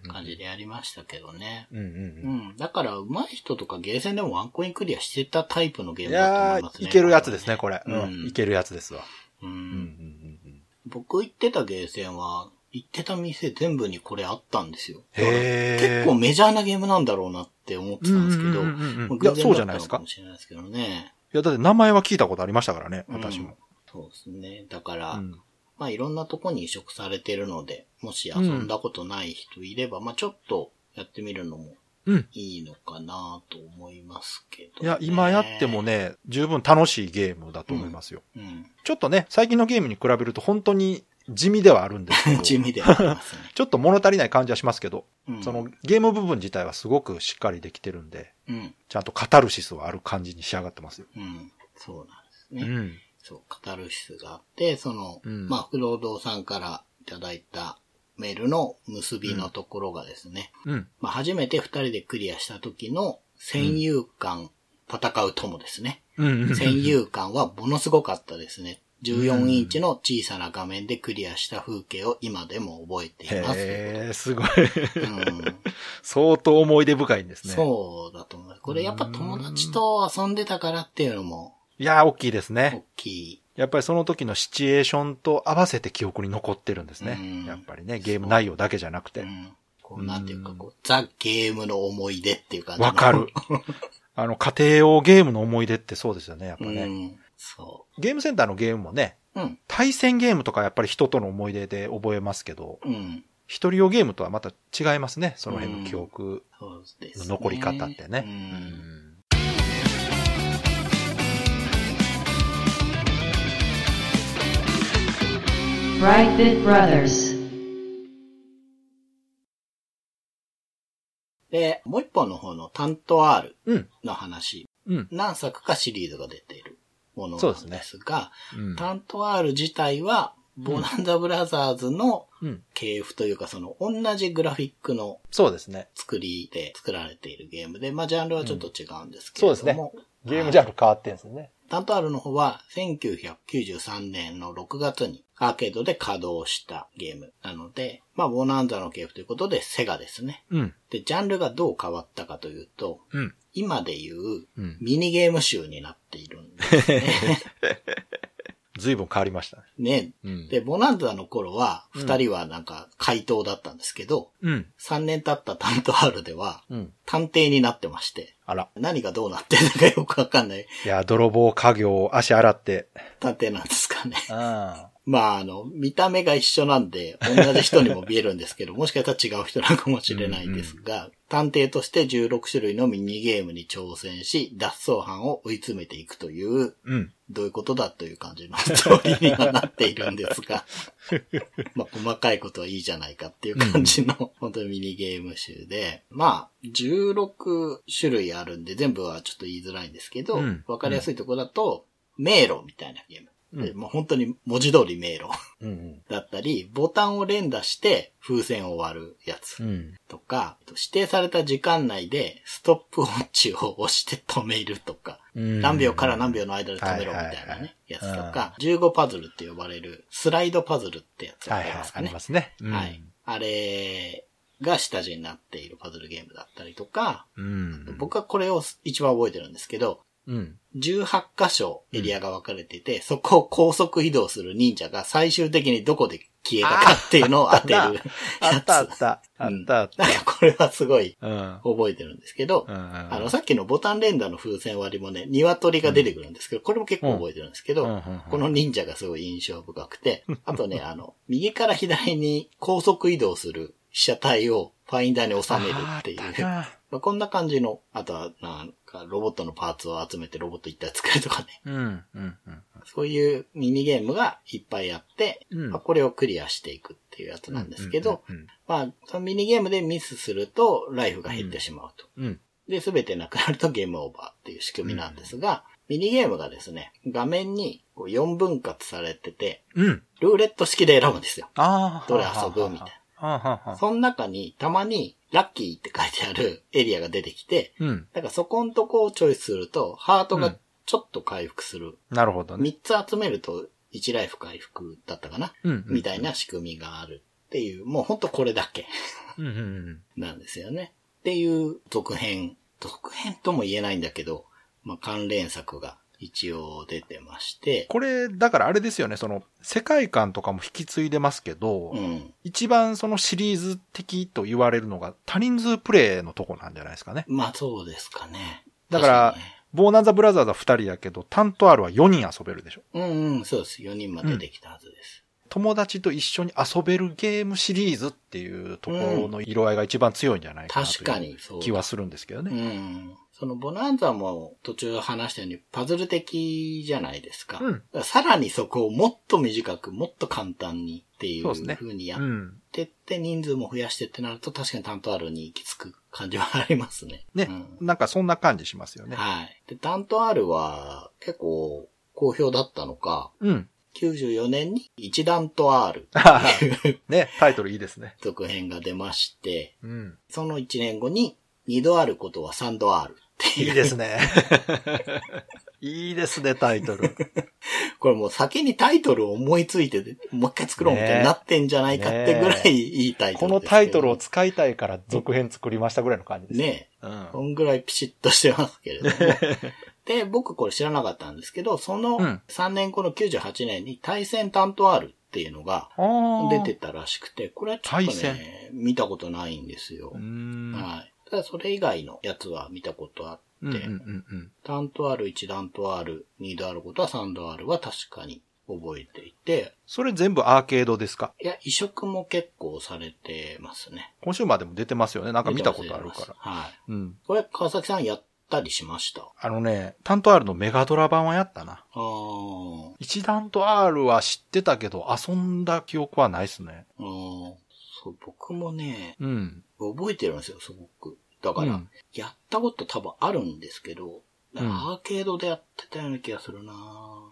C: 感じでやりましたけどね。
B: うんうん
C: う
B: うん。
C: ん。だから、上手い人とかゲーセンでもワンコインクリアしてたタイプのゲー
B: い
C: ムだと
B: や
C: 思いますね。
B: ー、いけるやつですね、これ。
C: う
B: うんん。いけるやつですわ。
C: う。
B: うん
C: 僕行ってたゲーセンは、行ってた店全部にこれあったんですよ。結構メジャーなゲームなんだろうなって思ってたんですけど、
B: うんうんうんうん
C: まあ
B: い
C: 然
B: そうじゃないですか？
C: だったのかもしれないですけどね。
B: いや、だって名前は聞いたことありましたからね、
C: うん
B: 私も。
C: そうですね。だから、
B: うん
C: まあいろんなとこに移植されてるので、もし遊んだことない人いれば、まあちょっとやってみるのも
B: うん。
C: いいのかなと思いますけど、
B: いや、今やっても。ね、十分楽しいゲームだと思いますよ。
C: うん。
B: ちょっとね、最近のゲームに比べると本当に地味ではあるんですけど、
C: 地味ではありますね。
B: ちょっと物足りない感じはしますけど、
C: うん
B: そのゲーム部分自体はすごくしっかりできてるんで、
C: うん。
B: ちゃんとカタルシスはある感じに仕上がってますよ。
C: うん。そうなんです
B: う
C: ね。
B: ん。
C: そう、カタルシスがあって、その、
B: うん
C: まあ、フロードさんからいただいたメールの結びのところがですね、
B: うん。
C: まあ、初めて二人でクリアした時の戦友感、戦う友ですね。
B: うん。
C: 戦友感はものすごかったですね。14インチの小さな画面でクリアした風景を今でも覚えています。
B: へー、すごい。
C: うん、
B: 相当思い出深いんですね。
C: そうだと思います。これやっぱ友達と遊んでたからっていうのも
B: いやー、大きいですね
C: 大。きい。
B: やっぱりその時のシチュエーションと合わせて記憶に残ってるんですね
C: うん。
B: やっぱりね、ゲーム内容だけじゃなくて。
C: うん、こうなんていうかこう、ザ・ゲームの思い出っていう感じの
B: わかる。あの、家庭用ゲームの思い出ってそうですよね、やっぱ
C: う
B: ね。
C: ん。そ
B: ゲームセンターのゲームもね、
C: う。うん。
B: 対戦ゲームとかやっぱり人との思い出で覚えますけど、
C: うん。
B: 一人用ゲームとはまた違いますね、その辺の記憶。の残り方ってね。
C: う。
B: うん
A: Brightbit Brothers.
C: で、もう一本の方のタント R
B: うん。
C: の話、
B: うん。
C: 何作かシリーズが出ているものなん
B: ですね
C: ですが、
B: うん。
C: タント R 自体は、ボナンザブラザーズの
B: うん。
C: 系譜というか、その、同じグラフィックの。作りで作られているゲームで、まあ、ジャンルはちょっと違うんですけ
B: そうです
C: れども、
B: ね。ゲームジャンル変わってんですよね。
C: タント R の方は1993年の6月にアーケードで稼働したゲームなので、まあ、ボナンザの系譜ということでセガですね。
B: うん。
C: で、ジャンルがどう変わったかというと、
B: うん。
C: 今でいう
B: うん。
C: ミニゲーム集になっているんですね。
B: 随分変わりましたね。
C: ね。
B: うん。
C: で、ボナンザの頃は、
B: うん
C: 二人はなんか怪盗だったんですけど、
B: うん。
C: 3年経ったタント R では、
B: うん。
C: 探偵になってまして、
B: あら。
C: 何がどうなってるのかよくわかんない
B: いや、泥棒家業を足洗って。
C: 探偵なんですかね。
B: あ
C: まあ、あの、見た目が一緒なんで、同じ人にも見えるんですけど、もしかしたら違う人なのかもしれないんですが、探偵として16種類のミニゲームに挑戦し、脱走犯を追い詰めていくという、
B: うん。
C: どういうことだという感じのストーリーにはなっているんですが、まあ、細かいことはいいじゃないかっていう感じの、本当にミニゲーム集で、まあ、16種類あるんで、全部はちょっと言いづらいんですけど、わ、
B: うん
C: かりやすいところだと、迷路みたいなゲーム。でもう本当に文字通り迷路
B: うんうん。
C: だったり、ボタンを連打して風船を割るやつ
B: うん。
C: とか、指定された時間内でストップウォッチを押して止めるとか、
B: うん
C: 何秒から何秒の間で止めろみたいな
B: はいはいはい
C: ね、やつとか、15パズルって呼ばれるスライドパズルってやつがあ
B: はいはい
C: ります。かね
B: ありま。すね。うん
C: はい。。あれが下地になっているパズルゲームだったりとか、
B: うん。
C: 僕はこれを一番覚えてるんですけど、
B: うん。
C: 18箇所エリアが分かれてて、そこを高速移動する忍者が最終的にどこで消えたかっていうのを当てる やつ。
B: あったあった。あ
C: うん
B: ったあった。
C: だからこれはすごい
B: うん。
C: 覚えてるんですけど、
B: うん。
C: あの、さっきのボタン連打の風船割りもね、鶏が出てくるんですけど、これも結構覚えてるんですけど、
B: うんうんうん
C: この忍者がすごい印象深くて、あとね、あの、右から左に高速移動する被写体をファインダーに収めるっていうまあ、こんな感じの、あとは、なんか、ロボットのパーツを集めてロボット一体作るとかね。
B: うん。うん。うん。
C: そういうミニゲームがいっぱいあって、
B: うん
C: まあ、これをクリアしていくっていうやつなんですけど、まあ、そのミニゲームでミスすると、ライフが減ってしまうと。
B: うん。
C: で、すべてなくなるとゲームオーバーっていう仕組みなんですが、ミニゲームがですね、画面にこう4分割されてて、
B: うん。
C: ルーレット式で選ぶんですよ。
B: ああ。
C: どれ遊ぶみたいな。その中に、たまに、ラッキーって書いてあるエリアが出てきて、
B: うん。
C: だからそこんとこをチョイスすると、ハートがちょっと回復する。
B: なるほどね。
C: 3つ集めると1ライフ回復だったかな、
B: うん。
C: みたいな仕組みがあるっていう、もうほんとこれだけ
B: うん。うんうん。
C: なんですよね。っていう続編。続編とも言えないんだけど、まあ、関連作が一応出てまして、
B: これ、だからあれですよね、その、世界観とかも引き継いでますけど、
C: うん。
B: 一番そのシリーズ的と言われるのが多人数プレイのとこなんじゃないですかね。
C: まあそうですかね。
B: だから
C: 確にね
B: ボーナンザブラザーズは2人やけど、タント R は4人遊べるでしょ。
C: うんうん、そうです。4人までできたはずです。
B: 友達と一緒に遊べるゲームシリーズっていうところの色合いが一番強いんじゃないかなと
C: 確か
B: いう
C: にそうだ
B: 気はするんですけど
C: う
B: ね。
C: ん。そのボナンザも途中話したようにパズル的じゃないですか。
B: うん
C: さらにそこをもっと短く、もっと簡単にってい
B: そう
C: 風にやっ
B: うん。
C: てって人数も増やしてってなると確かに担当あるに行き着く感じはありますね。
B: ね、
C: うん
B: なんかそんな感じしますよね。
C: はい。で、担当あるは結構好評だったのか、
B: うん。
C: 94年に一段と R っていう
B: ね、タイトルいいですね。
C: 続編が出まして、
B: うん。
C: その1年後に二度あることは三度あるっていう。
B: いいですね。いいですね、タイトル。
C: これもう先にタイトルを思いついて、もう一回作ろうみたいになってんじゃないかってぐらいいいタイト
B: この
C: ルですけど。
B: タイトルを使いたいから続編作りましたぐらいの感じです。
C: ね
B: うん。
C: こんぐらいピシッとしてますけれども。で、僕これ知らなかったんですけど、その
B: うん
C: 3年後の98年に対戦担当あるっていうのが出てたらしくて、これはちょっとね、見たことないんですよ。はい。ただそれ以外のやつは見たことあって、
B: うんうんうん
C: ある、1段とある、2度あることは3度あるは確かに覚えていて、
B: それ全部アーケードですか？
C: いや、移植も結構されてますね。
B: 今週までも出てますよね。なんか見たことあるから。
C: はい。
B: うん。
C: これ、川崎さんやったりしました？
B: あのね、タント R のメガドラ版はやったな。
C: あー
B: 一段と R は知ってたけど、遊んだ記憶はないっすね。
C: あー。そう、僕もね、
B: うん。
C: 覚えてるんですよ、すごく。だから、
B: うん
C: やったこと多分あるんですけど、
B: うん
C: アーケードでやってたような気がするな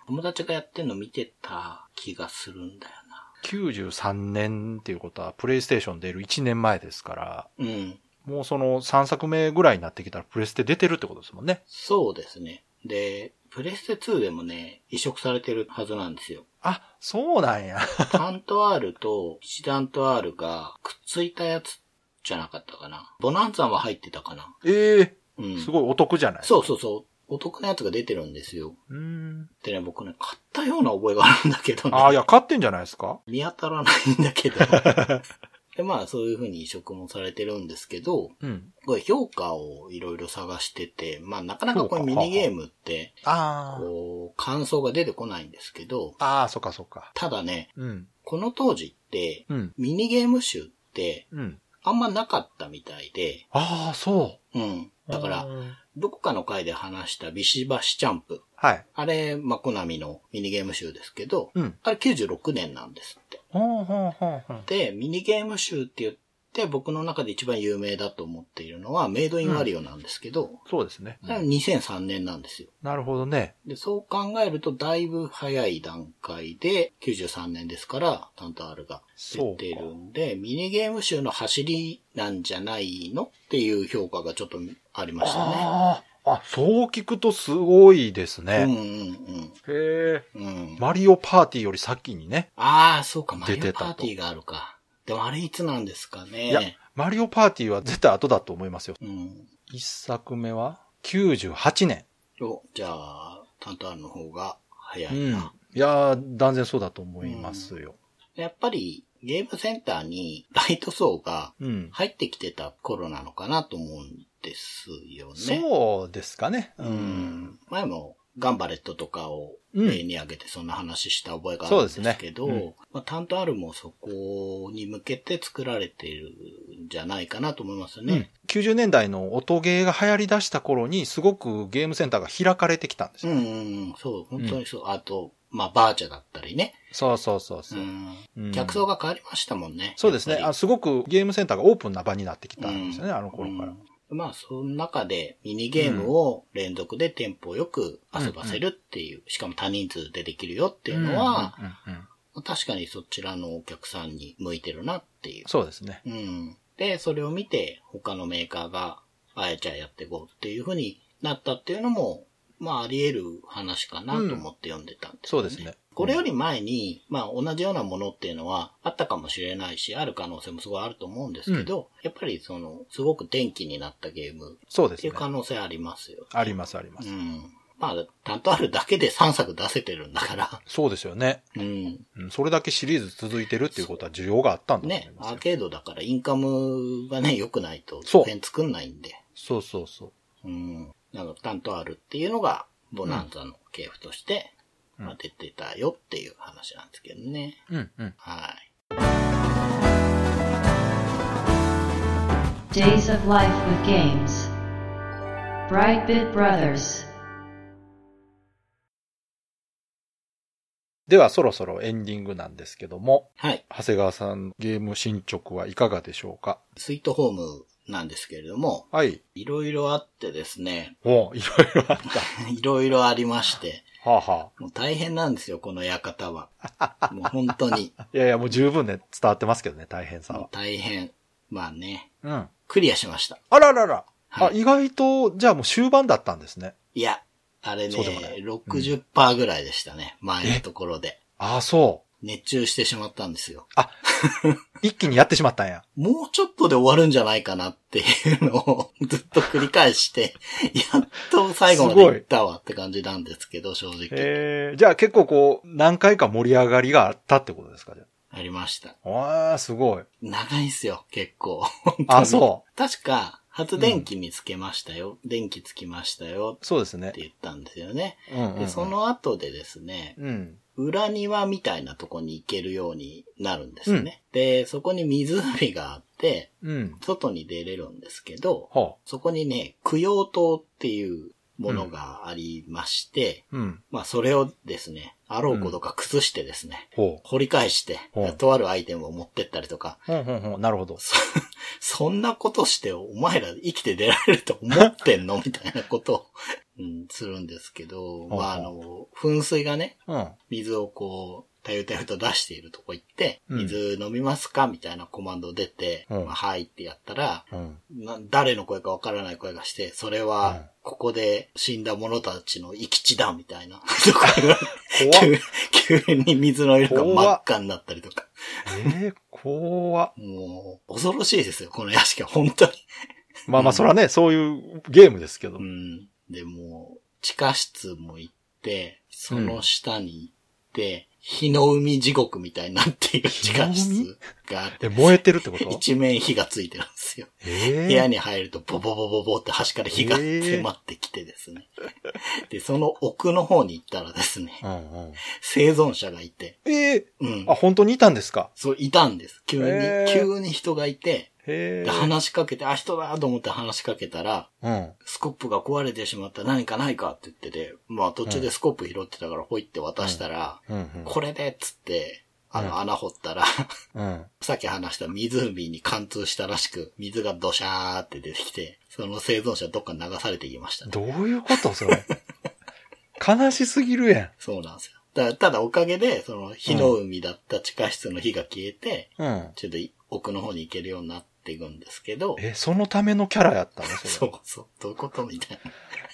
C: 友達がやってんの見てた気がするんだよな。
B: 93年っていうことは、プレイステーション出る1年前ですから、
C: うん。
B: もうその3作目ぐらいになってきたらプレステ出てるってことですもんね。
C: そうですね。で、プレステ2でもね、移植されてるはずなんですよ。
B: あ、そうなんや。
C: タント R と一段と R がくっついたやつじゃなかったかな。ボナンザンは入ってたかな。
B: ええ
C: うん。
B: すごいお得じゃない？
C: そうそうそう。お得なやつが出てるんですよ。
B: う。ん。
C: でね、僕ね、買ったような覚えがあるんだけどね。
B: ああ、いや、買ってんじゃないですか？
C: 見当たらないんだけど。で、まあそういうふうに移植もされてるんですけど、
B: うん。
C: これ評価をいろいろ探してて、まあなかなかこれミニゲームって、
B: あ
C: こう、感想が出てこないんですけど、
B: あ。ああ、そっかそっか。
C: ただね、
B: うん。
C: この当時って、
B: うん。
C: ミニゲーム集って
B: うん。
C: あんまなかったみたいで、
B: ああ、そう。
C: うん。だから
B: う、ん
C: どこかの回で話したビシバシチャンプ。
B: はい。
C: あれ、まあ、コナミのミニゲーム集ですけど、
B: うん。
C: あれ96年なんですって。
B: ほうほうほうほう。
C: で、ミニゲーム集って言って、僕の中で一番有名だと思っているのは、メイドインワリオなんですけど、
B: そうですね。
C: あれは2003年なんですよ。
B: なるほどね。
C: で、そう考えると、だいぶ早い段階で、93年ですから、タンタールが出てるんで、ミニゲーム集の走りなんじゃないの？っていう評価がちょっとありましたね。
B: ああ。あ、そう聞くとすごいです
C: うん
B: ね。
C: うん
B: へえ。
C: うん。うん。
B: マリオパーティーより先にね。
C: ああ、そうか、マリオパーティーがあるか。でもあれいつなんですか
B: いや
C: ね。、
B: マリオパーティーは絶対後だと思いますよ。
C: うん。
B: 一作目は98年。
C: お、じゃあ、タンタールの方が早
B: うん。い
C: いな。
B: やー、断然そうだと思いますよ。
C: やっぱり、ゲームセンターにライト層が
B: うん。
C: 入ってきてた頃なのかなと思うんですよね。
B: そうですかね。う
C: う。ん。前もガンバレットとかを
B: うん
C: 例に挙げてそんな話した覚えがあるんですけど、
B: そうですね
C: まあ、タントアルもそこに向けて作られているんじゃないかなと思います
B: うん
C: ね。。
B: 90年代の音ゲーが流行り出した頃に、すごくゲームセンターが開かれてきたんですよ。
C: うん、うん、うん、そう、本当にそう。あと、まあ、バーチャだったりね。
B: そうそうそうそうう。
C: ん。
B: うん
C: 客層が変わりましたもんね。
B: そうですね。あすごくゲームセンターがオープンな場になってきたんですよね、あの頃から。
C: うんまあ、その中でミニゲームを連続でテンポよく遊ばせるっていう、しかも多人数でできるよっていうのは、
B: うんうんうん
C: 確かにそちらのお客さんに向いてるなっていう。
B: そうですね。
C: うん。で、それを見て他のメーカーが、あやちゃんやっていこうっていう風になったっていうのも、まああり得る話かなと思って読んでたんですよ
B: そうですね。
C: これより前に、まあ同じようなものっていうのはあったかもしれないし、ある可能性もすごいあると思うんですけど、やっぱりその、すごく電気になったゲーム
B: そうですね
C: っていう。可能性ありますよ。
B: ありますあります。
C: うん。まあ、担当あるだけで3作出せてるんだから。
B: そうですよね。
C: うん。
B: うんそれだけシリーズ続いてるっていうことは需要があったんだ
C: ね、
B: ますよ。
C: アーケードだからインカムがね、良くないと、
B: そう
C: 作んないんで。
B: そうそうそう。
C: うん。なんか、担当あるっていうのが、ボナンザの系譜として、
B: うん
C: まあ、出てたよっていう話なんですけどね。
B: うんうん。
C: はい。
A: Days of Life with Games. Brightbit Brothers.
B: ではそろそろエンディングなんですけども、
C: はい。
B: 長谷川さんゲーム進捗はいかがでしょうか？
C: スイートホームなんですけれども、
B: はい。
C: いろいろあってですね、
B: おいろいろあった。
C: いろいろありまして、
B: はあは
C: もう大変なんですよ、この館は。もう本当に。
B: あ。いやいや、もう十分ね、伝わってますけどね、大変さは。
C: 大変。まあね、
B: うん。
C: クリアしました。
B: あららら。あ、
C: はい
B: 意外と、じゃあもう終盤だったんですね。
C: いや、あれね、
B: そうでもない
C: 60%ぐらいでしたね、前のところで。
B: ああ、そう。
C: 熱中してしまったんですよ。
B: 一気にやってしまったんや。
C: もうちょっとで終わるんじゃないかなっていうのを ずっと繰り返して、やっと最後まで行ったわって感じなんですけど、正直。
B: へえ、じゃあ結構こう、何回か盛り上がりがあったってことですかじゃ
C: あ？りました。
B: あ。ああ、すごい。
C: 長いんすよ、結構。
B: あ、そう。
C: 確か、発電機見つけましたよ。電気つきましたよ
B: そうですね
C: って。言ったんですよね。
B: うんうんうん
C: で、そ、の後でですね、
B: うん。
C: 裏庭みたいなとこに行けるようになるんですね。で、そこに湖があって、
B: うん。
C: 外に出れるんですけど、
B: は
C: そこにね、供養塔っていうものがありまして、
B: あ。うん。
C: まあそれをですね、あろうことか崩してですね、
B: ほう。
C: 掘り返してとあるアイテムを持ってったりとか。
B: なるほど。
C: そ そんなことしてお前ら生きて出られると思ってんの？みたいなことを、うん、するんですけど、まああの、噴水がね、
B: うん。
C: 水をこう、たゆたゆと出しているとこ行って、
B: うん
C: 水飲みますかみたいなコマンド出て、
B: うん
C: まあ、はいってやったら、誰の声かわからない声がして、それ
B: うん
C: は、ここで死んだ者たちの生き地だ、みたいな。とか言われ
B: 怖っ。
C: 急急に水の色が真っ赤になったりとか。
B: ええ怖っ。
C: もう、恐ろしいですよ、この屋敷は、本当に。
B: まあまあ、そらね、そういうゲームですけど
C: う。ん。で、もう、地下室も行って、その下に行って、日の海地獄みたいになっている地下室があって、
B: え、燃えてるってこと？
C: 一面火がついてるんですよ。
B: え
C: 部屋に入るとボボボボボって端から火が迫ってきてですね。で、その奥の方に行ったらですね、
B: うんうん。
C: 生存者がいて、
B: えー
C: うん
B: あ、。本当にいたんですか？
C: そう、いたんです。急に、
B: へー
C: 急に人がいて。で話しかけて、あ、人だと思って話しかけたら、
B: うん。
C: スコップが壊れてしまった何かないかって言ってて、まあ途中でスコップ拾ってたからほいって渡したら、
B: うんうん。
C: これでっつって、あ
B: うん
C: の穴掘ったら、
B: うん。
C: さっき話した湖に貫通したらしく、水がドシャーって出てきて、その生存者どっかに流されていきましたね。
B: どういうことそれ？悲しすぎるや
C: そうなんですよ。だただおかげで、その火の海だった地下室の火が消えて、
B: ん。うん。
C: ちょっと奥の方に行けるようになっていくんですけど、
B: え、そのためのキャラやったの？それ。
C: そうそう、どういうことみたいな。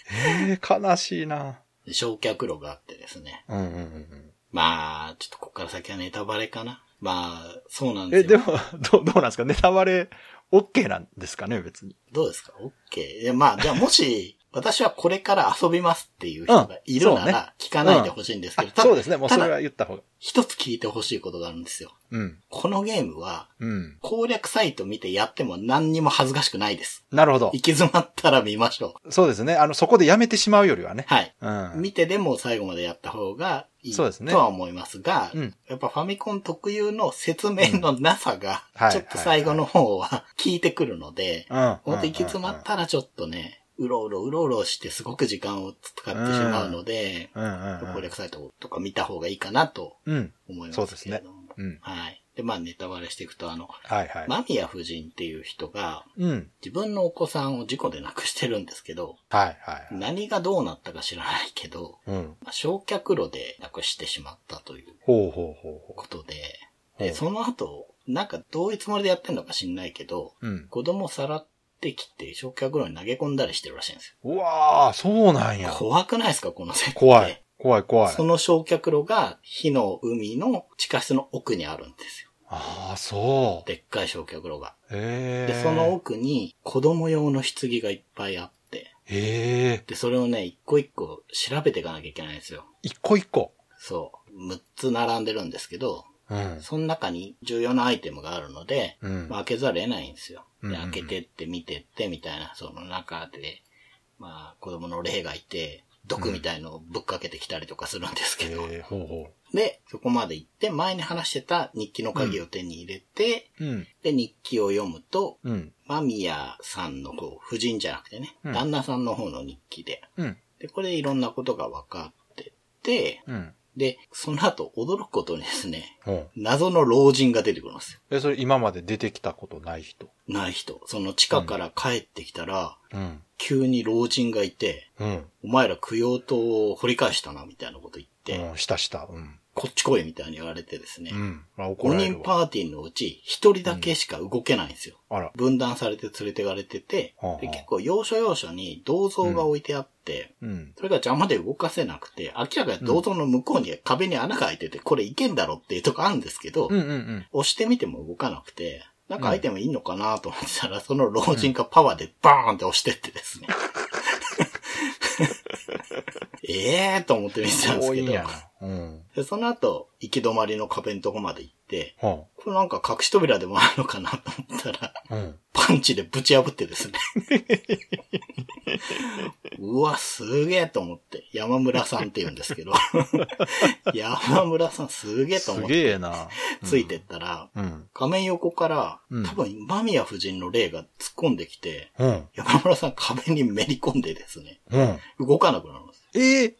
B: えー、悲しいな。
C: で焼却炉があってですね。
B: うんうんうんうん。
C: まあ、ちょっとここから先はネタバレかな。まあ、そうなんで
B: え、
C: すよ。
B: でも、どう、どうなんですか？ネタバレ、OK なんですかね別に。
C: どうですか ?OK。いや、まあ、じゃあもし、私はこれから遊びますっていう人がいるな
B: うんそうね
C: ら、聞かないでほしいんですけど、
B: あ
C: た
B: そうですね。もうそれは言った方が。
C: 一つ聞いてほしいことがあるんですよ。
B: うん。
C: このゲームは、
B: うん。
C: 攻略サイト見てやっても何にも恥ずかしくないです。
B: なるほど
C: 行。き詰まったら見ましょう。
B: そうですね。あの、そこでやめてしまうよりはね。
C: はい。
B: うん。
C: 見てでも最後までやった方がいい
B: そうですね
C: とは思いますが、
B: うん
C: やっぱファミコン特有の説明のなさがちょっと最後の方は 効いてくるので、
B: うん。
C: ほんと行き詰まったらちょっとね、うろうろうろうろしてすごく時間を使ってしまうので、
B: うんうんうん。
C: 攻略サイトとか見た方がいいかなと
B: うん。
C: 思いま
B: そうですね。うん。
C: はい。で、まあネタバレしていくと、あの、
B: はいはい。
C: 間宮夫人っていう人が
B: うん。
C: 自分のお子さんを事故で亡くしてるんですけど、
B: はいはい。
C: 何がどうなったか知らないけど、
B: うん。
C: まあ焼却炉で亡くしてしまったということで、で、その後、なんかどういうつもりでやってんのか知んないけど、
B: う。うん。
C: 子供さらってきて焼却炉に投げ込んだりしてるらしいんです
B: うわー、そうなん
C: よ。
B: や。
C: 怖くないですかこの設定。
B: 怖い。怖い怖い。
C: その焼却炉が火の海の地下室の奥にあるんですよ。
B: ああ、そう。
C: でっかい焼却炉が。
B: へえ。
C: で、その奥に子供用の棺がいっぱいあって、
B: へえ。
C: で、それをね、一個一個調べていかなきゃいけないんですよ。
B: 一個一個。
C: そう。6つ並んでるんですけど、
B: うん。
C: その中に重要なアイテムがあるので、
B: うん
C: まあ、開けざるを得ないんですよ。で、
B: うんうんうん
C: 開けてって見てってみたいな、その中で、まあ、子供の霊がいて、毒みたいのをぶっかけてきたりとかするんですけど、
B: へえ、ほうほ
C: で、そこまで行って、前に話してた日記の鍵を手に入れて、
B: う。うん。
C: で、日記を読むと、
B: うん。
C: 間宮さんの方、夫人じゃなくてね、
B: うん
C: 旦那さんの方の日記で、
B: うん。
C: で、これでいろんなことが分かってて、
B: うん。
C: で、その後驚くことにですね、
B: ほう。
C: 謎の老人が出てくるんですよ。
B: え、それ今まで出てきたことない人？
C: ない人。その地下から帰ってきたら、
B: うん。
C: 急に老人がいて、
B: うん。
C: お前ら供養塔を掘り返したな、みたいなこと言って、
B: うん、したした。うん。
C: こっち来い、みたいに言われてですね、
B: うん。まあ、怒
C: 5
B: られるわ。
C: 人パーティーのうち1人だけしか動けないんですよ。
B: あら。
C: 分断されて連れてかれてて
B: はあはあ、
C: で結構要所要所に銅像が置いてあって、
B: うん。
C: それが邪魔で動かせなくて、明らかに銅像の向こうに壁に穴が開いてて、これいけんだろっていうとこあるんですけど、
B: うんうんうん。
C: 押してみても動かなくて、なんかアイテムいいのかなと思ってたら、その老人がパワーでバーンって押してってですね。ええと思って見てたんですけど。
B: うん。
C: でその後、行き止まりの壁のとこまで行って、
B: は
C: これなんか隠し扉でもあるのかなと思ったら、
B: あ。うん。
C: パンチでぶち破ってですね。うわ、すげえと思って。山村さんって言うんですけど。山村さんすげえと思
B: す
C: って。
B: げえな。
C: ついてったら、
B: うん。
C: 画面横から、
B: うん
C: 多分、間宮夫人の霊が突っ込んできて、
B: うん。
C: 山村さん壁にめり込んでですね、
B: うん。
C: 動かなくなるんです。
B: ええ
C: で、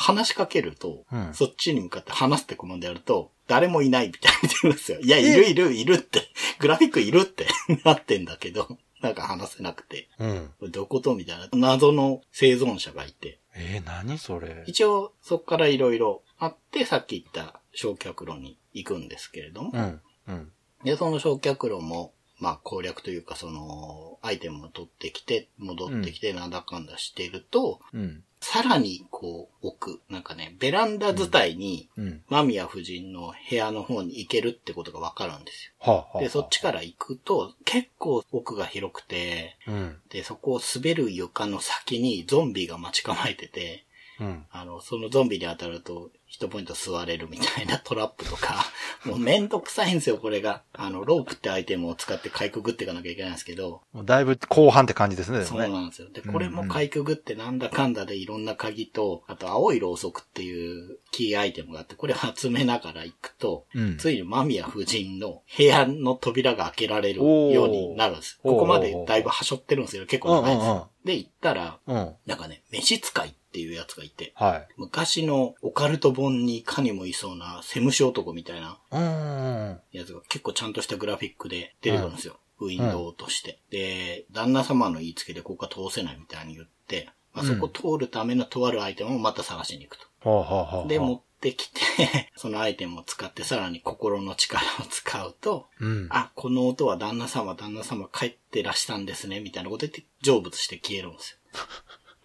C: 話しかけると、
B: うん
C: そっちに向かって話すってコマンドやると、誰もいないみたいに言うんですよ。いや、いるいるいるって、グラフィックいるって なってんだけど、なんか話せなくて、
B: うん。
C: どことみたいな謎の生存者がいて、
B: えー、何それ？
C: 一応そこからいろいろあって、さっき言った焼却炉に行くんですけれども、
B: うん。うん。
C: で、その焼却炉も、まあ攻略というか、その、アイテムを取ってきて、戻ってきて、なんだかんだしていると、
B: うん。
C: さらにこう置く、なんかね、ベランダ伝いに、
B: うん。
C: 間宮夫人の部屋の方に行けるってことがわかるんです
B: はあ、はあ。
C: よ。で、そっちから行くと、結構奥が広くて、
B: うん。
C: で、そこを滑る床の先にゾンビが待ち構えてて、
B: うん。
C: あの、そのゾンビに当たると、1ポイント吸われるみたいなトラップとか、もうめんどくさいんですよ、これが。あの、ロープってアイテムを使ってかいくぐっていかなきゃいけないんですけど、
B: だいぶ後半って感じですね、で
C: そう。なんですよ。で、これもかいくぐってなんだかんだでいろんな鍵と、あと青いろうそくっていうキーアイテムがあって、これを集めながら行くと、
B: うん
C: ついに間宮夫人の部屋の扉が開けられるようになるんです。ここまでだいぶはしょってるんですよ。結構長いんです。で、行ったら、
B: うん。
C: なんかね、飯使いっていうやつがいて、
B: はい。
C: 昔のオカルト本にいかにもいそうなセムシ男みたいな
B: うんうんうん。
C: やつが結構ちゃんとしたグラフィックで出てくるんですよ。ウィンドウとして。で、旦那様の言いつけでここは通せないみたいに言って、まあ、そこ通るためのとあるアイテムをまた探しに行くと。
B: ほうほうほうほう。
C: で、持ってきて、そのアイテムを使ってさらに心の力を使うと、
B: うん。
C: あ、この音は旦那様、旦那様帰ってらしたんですね、みたいなこと言って成仏して消えるんですよ。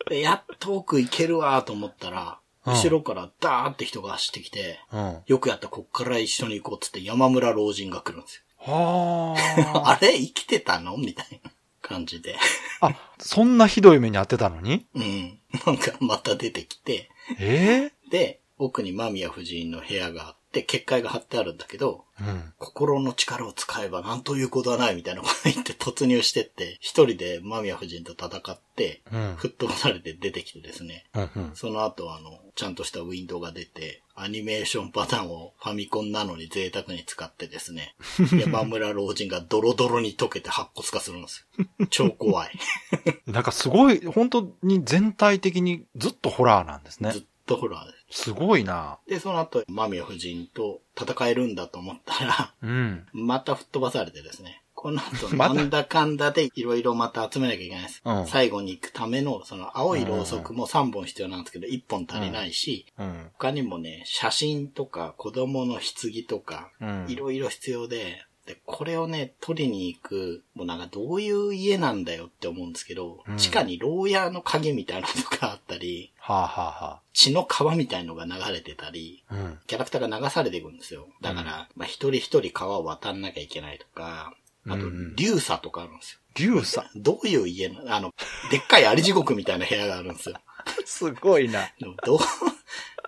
C: で、やっと奥行けるわと思ったら、
B: うん
C: 後ろからダーって人が走ってきて、
B: うん。
C: よくやった、こっから一緒に行こうっつって山村老人が来るんです
B: は
C: よ。あれ生きてたのみたいな感じで。
B: あ。あ、そんなひどい目に遭ってたのに？
C: うん。なんかまた出てきて、
B: え
C: で、奥に間宮夫人の部屋があって、結界が貼ってあるんだけど、
B: えうん。
C: 心の力を使えば何ということはないみたいなこと言って突入してって、一人で間宮夫人と戦って、
B: うん。
C: 吹っ飛ばされて出てきてですね。
B: うんうん。
C: その後あの、ちゃんとしたウィンドウが出て、アニメーションパターンをファミコンなのに贅沢に使ってですね、山村老人がドロドロに溶けて白骨化するんですよ。超怖い。
B: なんかすごい、本当に全体的にずっとホラーなんですね
C: ず。っとホラーです。
B: すごいな。
C: で、その後、間宮夫人と戦えるんだと思ったら、
B: うん。
C: また吹っ飛ばされてですね。この後、なんだかんだでいろいろまた集めなきゃいけないです。
B: うん
C: 最後に行くための、その青いろうそくも3本必要なんですけど、1本足りないし、
B: うん。
C: 他にもね、写真とか子供の棺とか、
B: うん。
C: いろいろ必要で、で、これをね、取りに行く、もうなんかどういう家なんだよって思うんですけど、
B: うん
C: 地下に牢屋の鍵みたいなのとかあったり、
B: はあ、はあは
C: 血の川みたいのが流れてたり、
B: あ、うん。
C: キャラクターが流されていくんですよ。だから、まあ一人一人川を渡んなきゃいけないとか、あと
B: うんうん、
C: 流砂とかあるんですよ。
B: 竜さん。
C: どういう家の、あの、でっかいあり地獄みたいな部屋があるんですよ。
B: すごいな。
C: どう、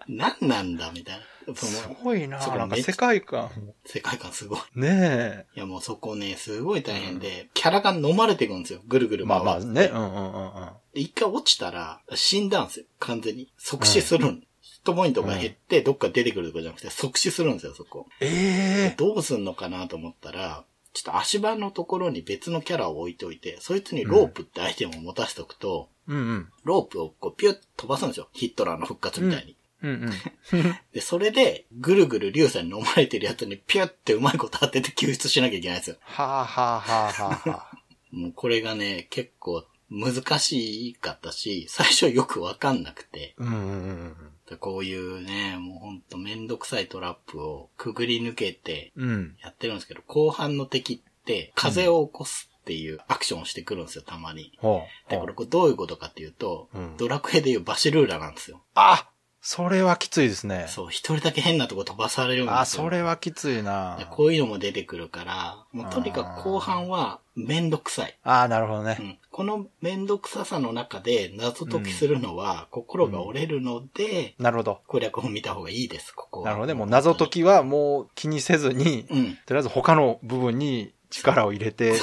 C: 何なんだみたいな。そ
B: す
C: の、
B: ごいな。なんか世界観。
C: 世界観すごい。
B: ね
C: いやもうそこね、すごい大変で、キャラが飲まれていくんですよ。ぐるぐ
B: え。
C: る
B: ま
C: 回って。
B: あまあね。うんうんうんうん。
C: で一回落ちたら、死んだんですよ。完全に。即死するん。ヒットポイントが減って、どっか出てくるとかじゃなくて、即死するんですよ、そこ。
B: ええ
C: どうすんのかなと思ったら、ちょっと足場のところに別のキャラを置いといて、そいつにロープってアイテムを持たせておくと、
B: うんうん。
C: ロープをこうピュッと飛ばすんですよ。ヒットラーの復活みたいに。
B: うんうん。
C: で、それで、ぐるぐる流砂に飲まれてるやつにピュッてうまいこと当てて救出しなきゃいけないんですよ。
B: はあはあはあはあはあ。
C: もうこれがね、結構難しかったし、最初よくわかんなくて、
B: うんうんうん
C: こういうね、もうほんとめんどくさいトラップをくぐり抜けて
B: うん。うん。
C: やってるんですけど、後半の敵って風を起こすっていうアクションをしてくるんですよ、たまに。
B: ほう。
C: で、これこれどういうことかっていうと、
B: うん
C: ドラクエでいうバシルーラなんですよ。
B: あそれはきついですね。
C: そう、一人だけ変なとこ飛ばされるんですよ。
B: あ、それはきつい
C: で
B: な。
C: こういうのも出てくるから、もうとにかく後半はめんどくさい。
B: ああ、なるほどね。
C: うん、このめんどくささの中で謎解きするのは心が折れるので、
B: なるほど。
C: 攻略本見た方がいいです、ここは。
B: なるほどね。もう謎解きはもう気にせずに、
C: うん。
B: とりあえず他の部分に力を入れて。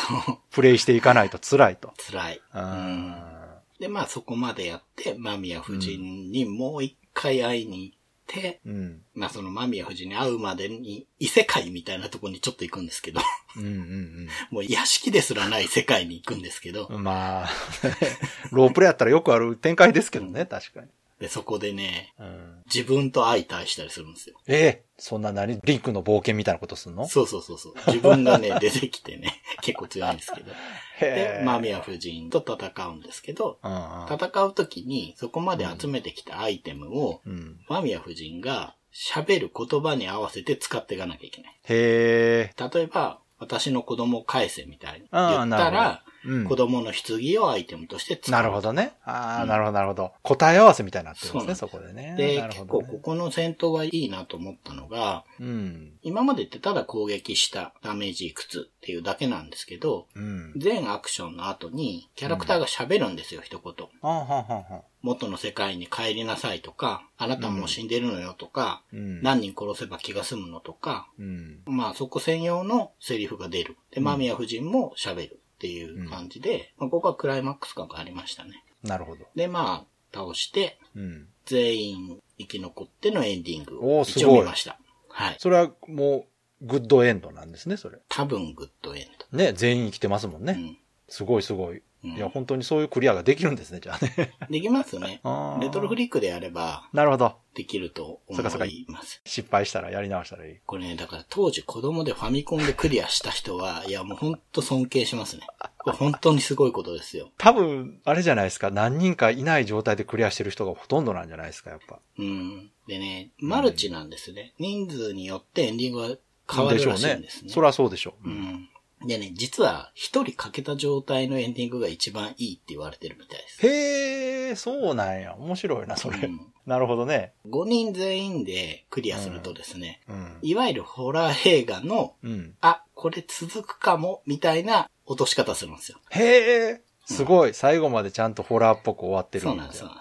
B: プレイしていかないと辛いと。
C: 辛い。
B: う。ん。
C: で、まあそこまでやって、間宮夫人にもう一回会いに行って、
B: うん。
C: まあその間宮夫人に会うまでに異世界みたいなところにちょっと行くんですけど、
B: うんうん
C: もう屋敷ですらない世界に行くんですけど、
B: うん。まあ、ロープレイやったらよくある展開ですけどね、確かに。
C: で、そこでね、
B: うん。
C: 自分と相対したりするんですよ。
B: ええそんな何？リンクの冒険みたいなことすんの？
C: そうそうそうそう。自分がね、出てきてね、結構強いんですけど。
B: へ
C: で、間宮夫人と戦うんですけど。戦うときにそこまで集めてきたアイテムを、
B: うん。
C: 間宮夫人が喋る言葉に合わせて使っていかなきゃいけない。
B: へえ。
C: 例えば、私の子供を返せみたいに言ったら、
B: うん
C: 子供の棺をアイテムとして使う。
B: なるほどね。ああ、
C: うん
B: なるほど、なるほど。答え合わせみたいになってるんですね、そこでね。
C: で、結構ここの戦闘はいいなと思ったのが、
B: うん。
C: 今までってただ攻撃したダメージいくつっていうだけなんですけど、
B: うん。
C: 全アクションの後にキャラクターが喋るんですよ、一言。元の世界に帰りなさいとか、あなたもう死んでるのよとか、
B: うん。
C: 何人殺せば気が済むのとか、
B: うん。
C: まあそこ専用のセリフが出る。で、間宮夫人も喋るっていう感じで、まあ、ここはクライマックス感がありましたね。
B: なるほど。
C: で、まあ、倒して、
B: うん。
C: 全員生き残ってのエンディングを一応見ました。はい。
B: それはもう、グッドエンドなんですね、それ。
C: 多分グッドエン
B: ね、全員生きてますもん
C: ド。
B: ね。すごいすごい。
C: うん
B: いや、本当にそういうクリアができるんですね、じゃあね。
C: うん。できますね レトロフリックでやれば
B: なるほど。
C: できると思
B: そっかそっか
C: います。
B: 失敗したらやり直したらいい。
C: これね、だから当時子供でファミコンでクリアした人は、いやもうほんと尊敬しますね。これ本当にすごいことですよ。
B: 多分、あれじゃないですか。何人かいない状態でクリアしてる人がほとんどなんじゃないですか、やっぱ。
C: うん。でね、マルチなんですね。人数によってエンディングは変わるらしいんですね。
B: そりゃそうでしょう。
C: うん。でね、実は一人欠けた状態のエンディングが一番いいって言われてるみたいです。
B: へえ、そうなんや。面白いな、それ。
C: うん
B: なるほどね。
C: 5人全員でクリアするとですね、
B: うん。
C: いわゆるホラー映画の、
B: うん。
C: あ、これ続くかも、みたいな落とし方するんですよ。
B: へえ、すごい。最後までちゃんとホラーっぽく終わってる
C: そうなんです、そうなん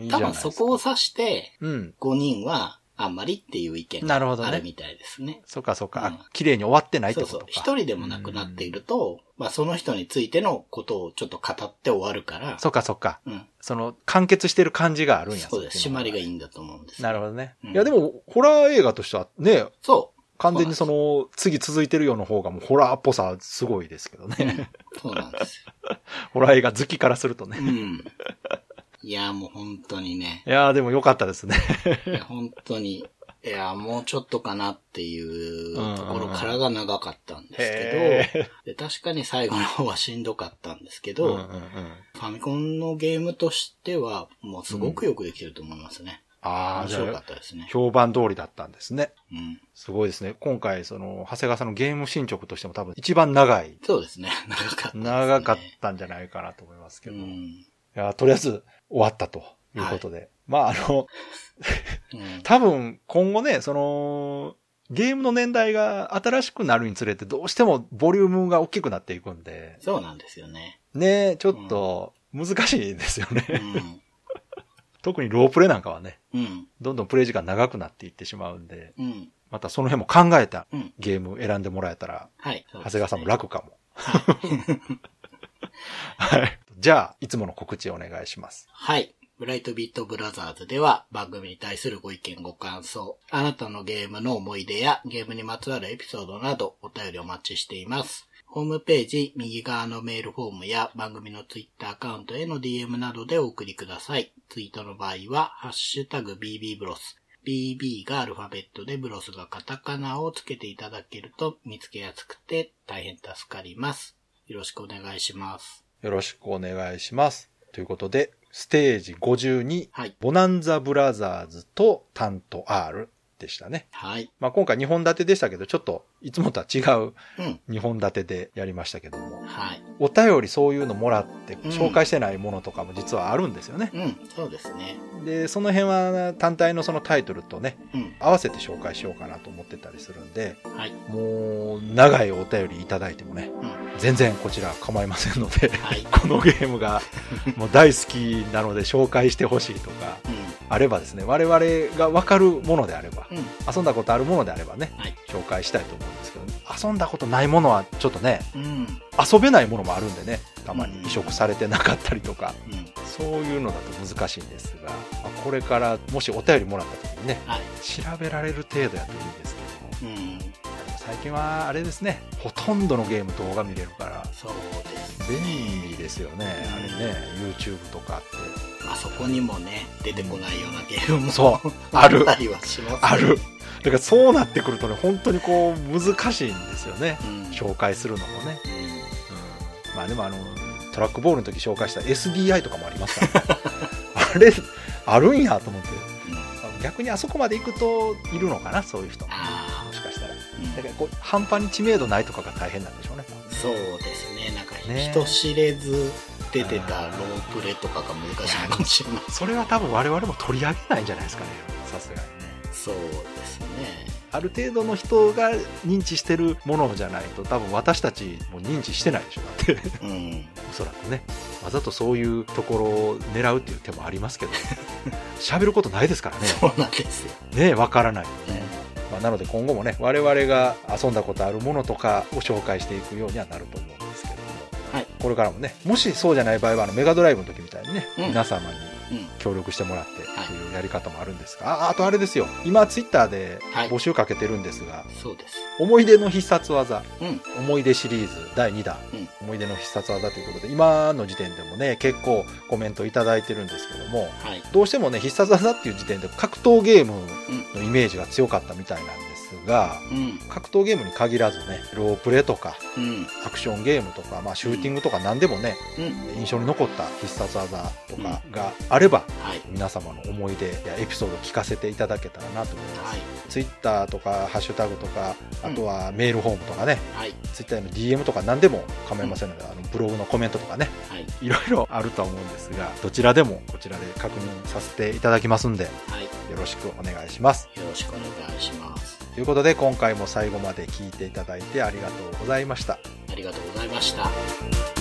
C: です。多分そこを指して、
B: うん。
C: 5人はあんまりっていう意見
B: なるほどね
C: があるみたいですね。
B: そっかそっか。
C: うん
B: あ綺麗に終わってないって
C: そうそう。
B: ことか。
C: 一人でも亡くなっていると、まあその人についてのことをちょっと語って終わるから、
B: そっかそっか。
C: うん。
B: その、完結してる感じがあるんや。
C: そうです。締まりがいい
B: い。
C: んだと思うんです。
B: なるほどね。
C: うん
B: いやでも、ホラー映画としてはね、
C: そ
B: 完全にその、次続いてるような方がもうホラーっぽさすごいですけど
C: う。うん
B: ね。
C: そうなんですよ。
B: ホラー映画好きからするとね。
C: うん。いや、もう本当にね。
B: いやーでも良かったですね。
C: いや本当に。いや、もうちょっとかなっていうところからが長かったんです
B: へ
C: けど、で確かに最後の方はしんどかったんですけ
B: うん
C: ど、
B: うんうん。
C: ファミコンのゲームとしては、もうすごくよくできてると思いますね。
B: ああ、じゃ
C: 面白かっ
B: あ、
C: たですね。
B: 評判通りだったんですね。
C: うん。
B: すごいですね。今回、その、長谷川さんのゲーム進捗としても多分一番長い、
C: そうですね。長かったね。
B: 長かったんじゃないかなと思いますけど。い
C: うん。
B: や、とりあえず終わったということで。まあ、あの、
C: うん。
B: 多分今後ね、その、ゲームの年代が新しくなるにつれてどうしてもボリュームが大きくなっていくんで、
C: そうなんですよね。
B: ね、ちょっと難しいですよね。
C: うん。
B: 特にロープレイなんかはね、
C: うん。
B: どんどんプレイ時間長くなっていってしまうんで、
C: うん。
B: またその辺も考えた
C: うん。
B: ゲーム選んでもらえたら、
C: はい。
B: 長谷川さんも楽かも。はい。じゃあ、いつもの告知をお願いします。
C: はい。ブライトビートブラザーズでは番組に対するご意見ご感想、あなたのゲームの思い出やゲームにまつわるエピソードなどお便りお待ちしています。ホームページ右側のメールフォームや番組のツイッターアカウントへの DM などでお送りください。ツイートの場合は、ハッシュタグ BB ブロス。BB がアルファベットでブロスがカタカナをつけていただけると見つけやすくて大変助かります。よろしくお願いします。
B: よろしくお願いします。ということで、ステージ52、
C: はい。
B: ボナンザブラザーズとタント R でしたね。
C: はい。
B: まあ今回2本立てでしたけど、ちょっといつもとは違う
C: うん。
B: 2本立てでやりましたけども、
C: はい。
B: お便りそういうのもらって
C: ん
B: 紹介してないものとかも実はあるんですよね。
C: うん。そうですね。
B: で、その辺は単体のそのタイトルとね、
C: うん。
B: 合わせて紹介しようかなと思ってたりするんで、
C: はい。
B: もう長いお便りいただいてもね、
C: うん。
B: 全然こちら構いませんので、
C: はい。
B: このゲームがもう大好きなので紹介してほしいとか
C: う
B: あればですね、我々がわかるものであれば、
C: ん。うん。
B: 遊んだことあるものであればね、
C: はい。
B: 紹介したいと思うんですけど、遊んだことないものはちょっとね、
C: うん。
B: 遊べないものもあるんでね、たまに
C: うん
B: 移植されてなかったりとか、
C: うん。
B: そういうのだと難しいんですが、まあこれからもしお便りもらった時にね、
C: はい。
B: 調べられる程度やといいんですけども、
C: うん。
B: 最近はあれですね、ほとんどのゲーム動画見れるから、
C: そうです。
B: 便利ですよね、あれね、YouTube とかって。
C: あそこにもね、出てこないようなゲームも。
B: そうある
C: ったりはします、ね。
B: ある。だからそうなってくるとね、本当にこう難しいんですよね。
C: うん。
B: 紹介するのもね。
C: うん。
B: うん、まあでもあの、トラックボールの時紹介した SDI とかもありますから、ね、あれ、あるんやと思って。
C: うん。
B: 逆にあそこまで行くといるのかな、そういう人。も
C: あ
B: しかしたら。だからこう、半端に知名度ないとかが大変なんでしょうね。
C: そうですね。なんか、
B: ね
C: 人知れず出てたロープレとかが難しいかもしれない。
B: それは多分我々も取り上げないんじゃないですかね。さすがにね。
C: そう。
B: ある程度の人が認知してるものじゃないと多分私たちも認知してないでしょ。だって。
C: うん。
B: おそらくね。わざとそういうところを狙うっていう手もありますけど、喋ることないですからね。
C: そうなんですよ。
B: ね、わからないとね。まあ、なので今後もね、我々が遊んだことあるものとかを紹介していくようにはなると思うんですけども、
C: はい
B: これからもね、もしそうじゃない場合は、あのメガドライブの時みたいにね、
C: うん
B: 皆様に
C: うん。
B: 協力してもらって
C: はい
B: というやり方もあるんですが、ああとあれですよ、今ツイッターで
C: はい
B: 募集かけてるんですが、
C: そうです。
B: 思い出の必殺技、
C: うん。
B: 思い出シリーズ第2弾、
C: うん
B: 思い出の必殺技ということで、今の時点でもね、結構コメントいただいてるんですけども、
C: はい。
B: どうしてもね、必殺技っていう時点で格闘ゲーム
C: うん。
B: のイメージが強かったみたいなんですが、
C: うん。
B: 格闘ゲームに限らずね、ロープレとか、
C: うん。
B: アクションゲームとか、まあ、シューティングとか何でもね、
C: うん。
B: 印象に残った必殺技とかがあれば、
C: はい。
B: 皆様の思い出やエピソードを聞かせていただけたらなと思います。
C: はい。
B: ツイッターとか、ハッシュタグとか、あとはメールフォームとかね、
C: はい。
B: ツイッターの DM とか何でも構いませんので、あのブログのコメントとかね、
C: はい。
B: いろいろあるとは思うんですが、どちらでもこちらで確認させていただきますんで、
C: よ
B: ろしくお願いします。
C: ろしくお願いします。
B: ということで、今回も最後まで聞いていただいてありがとうございました。
C: ありがとうございました。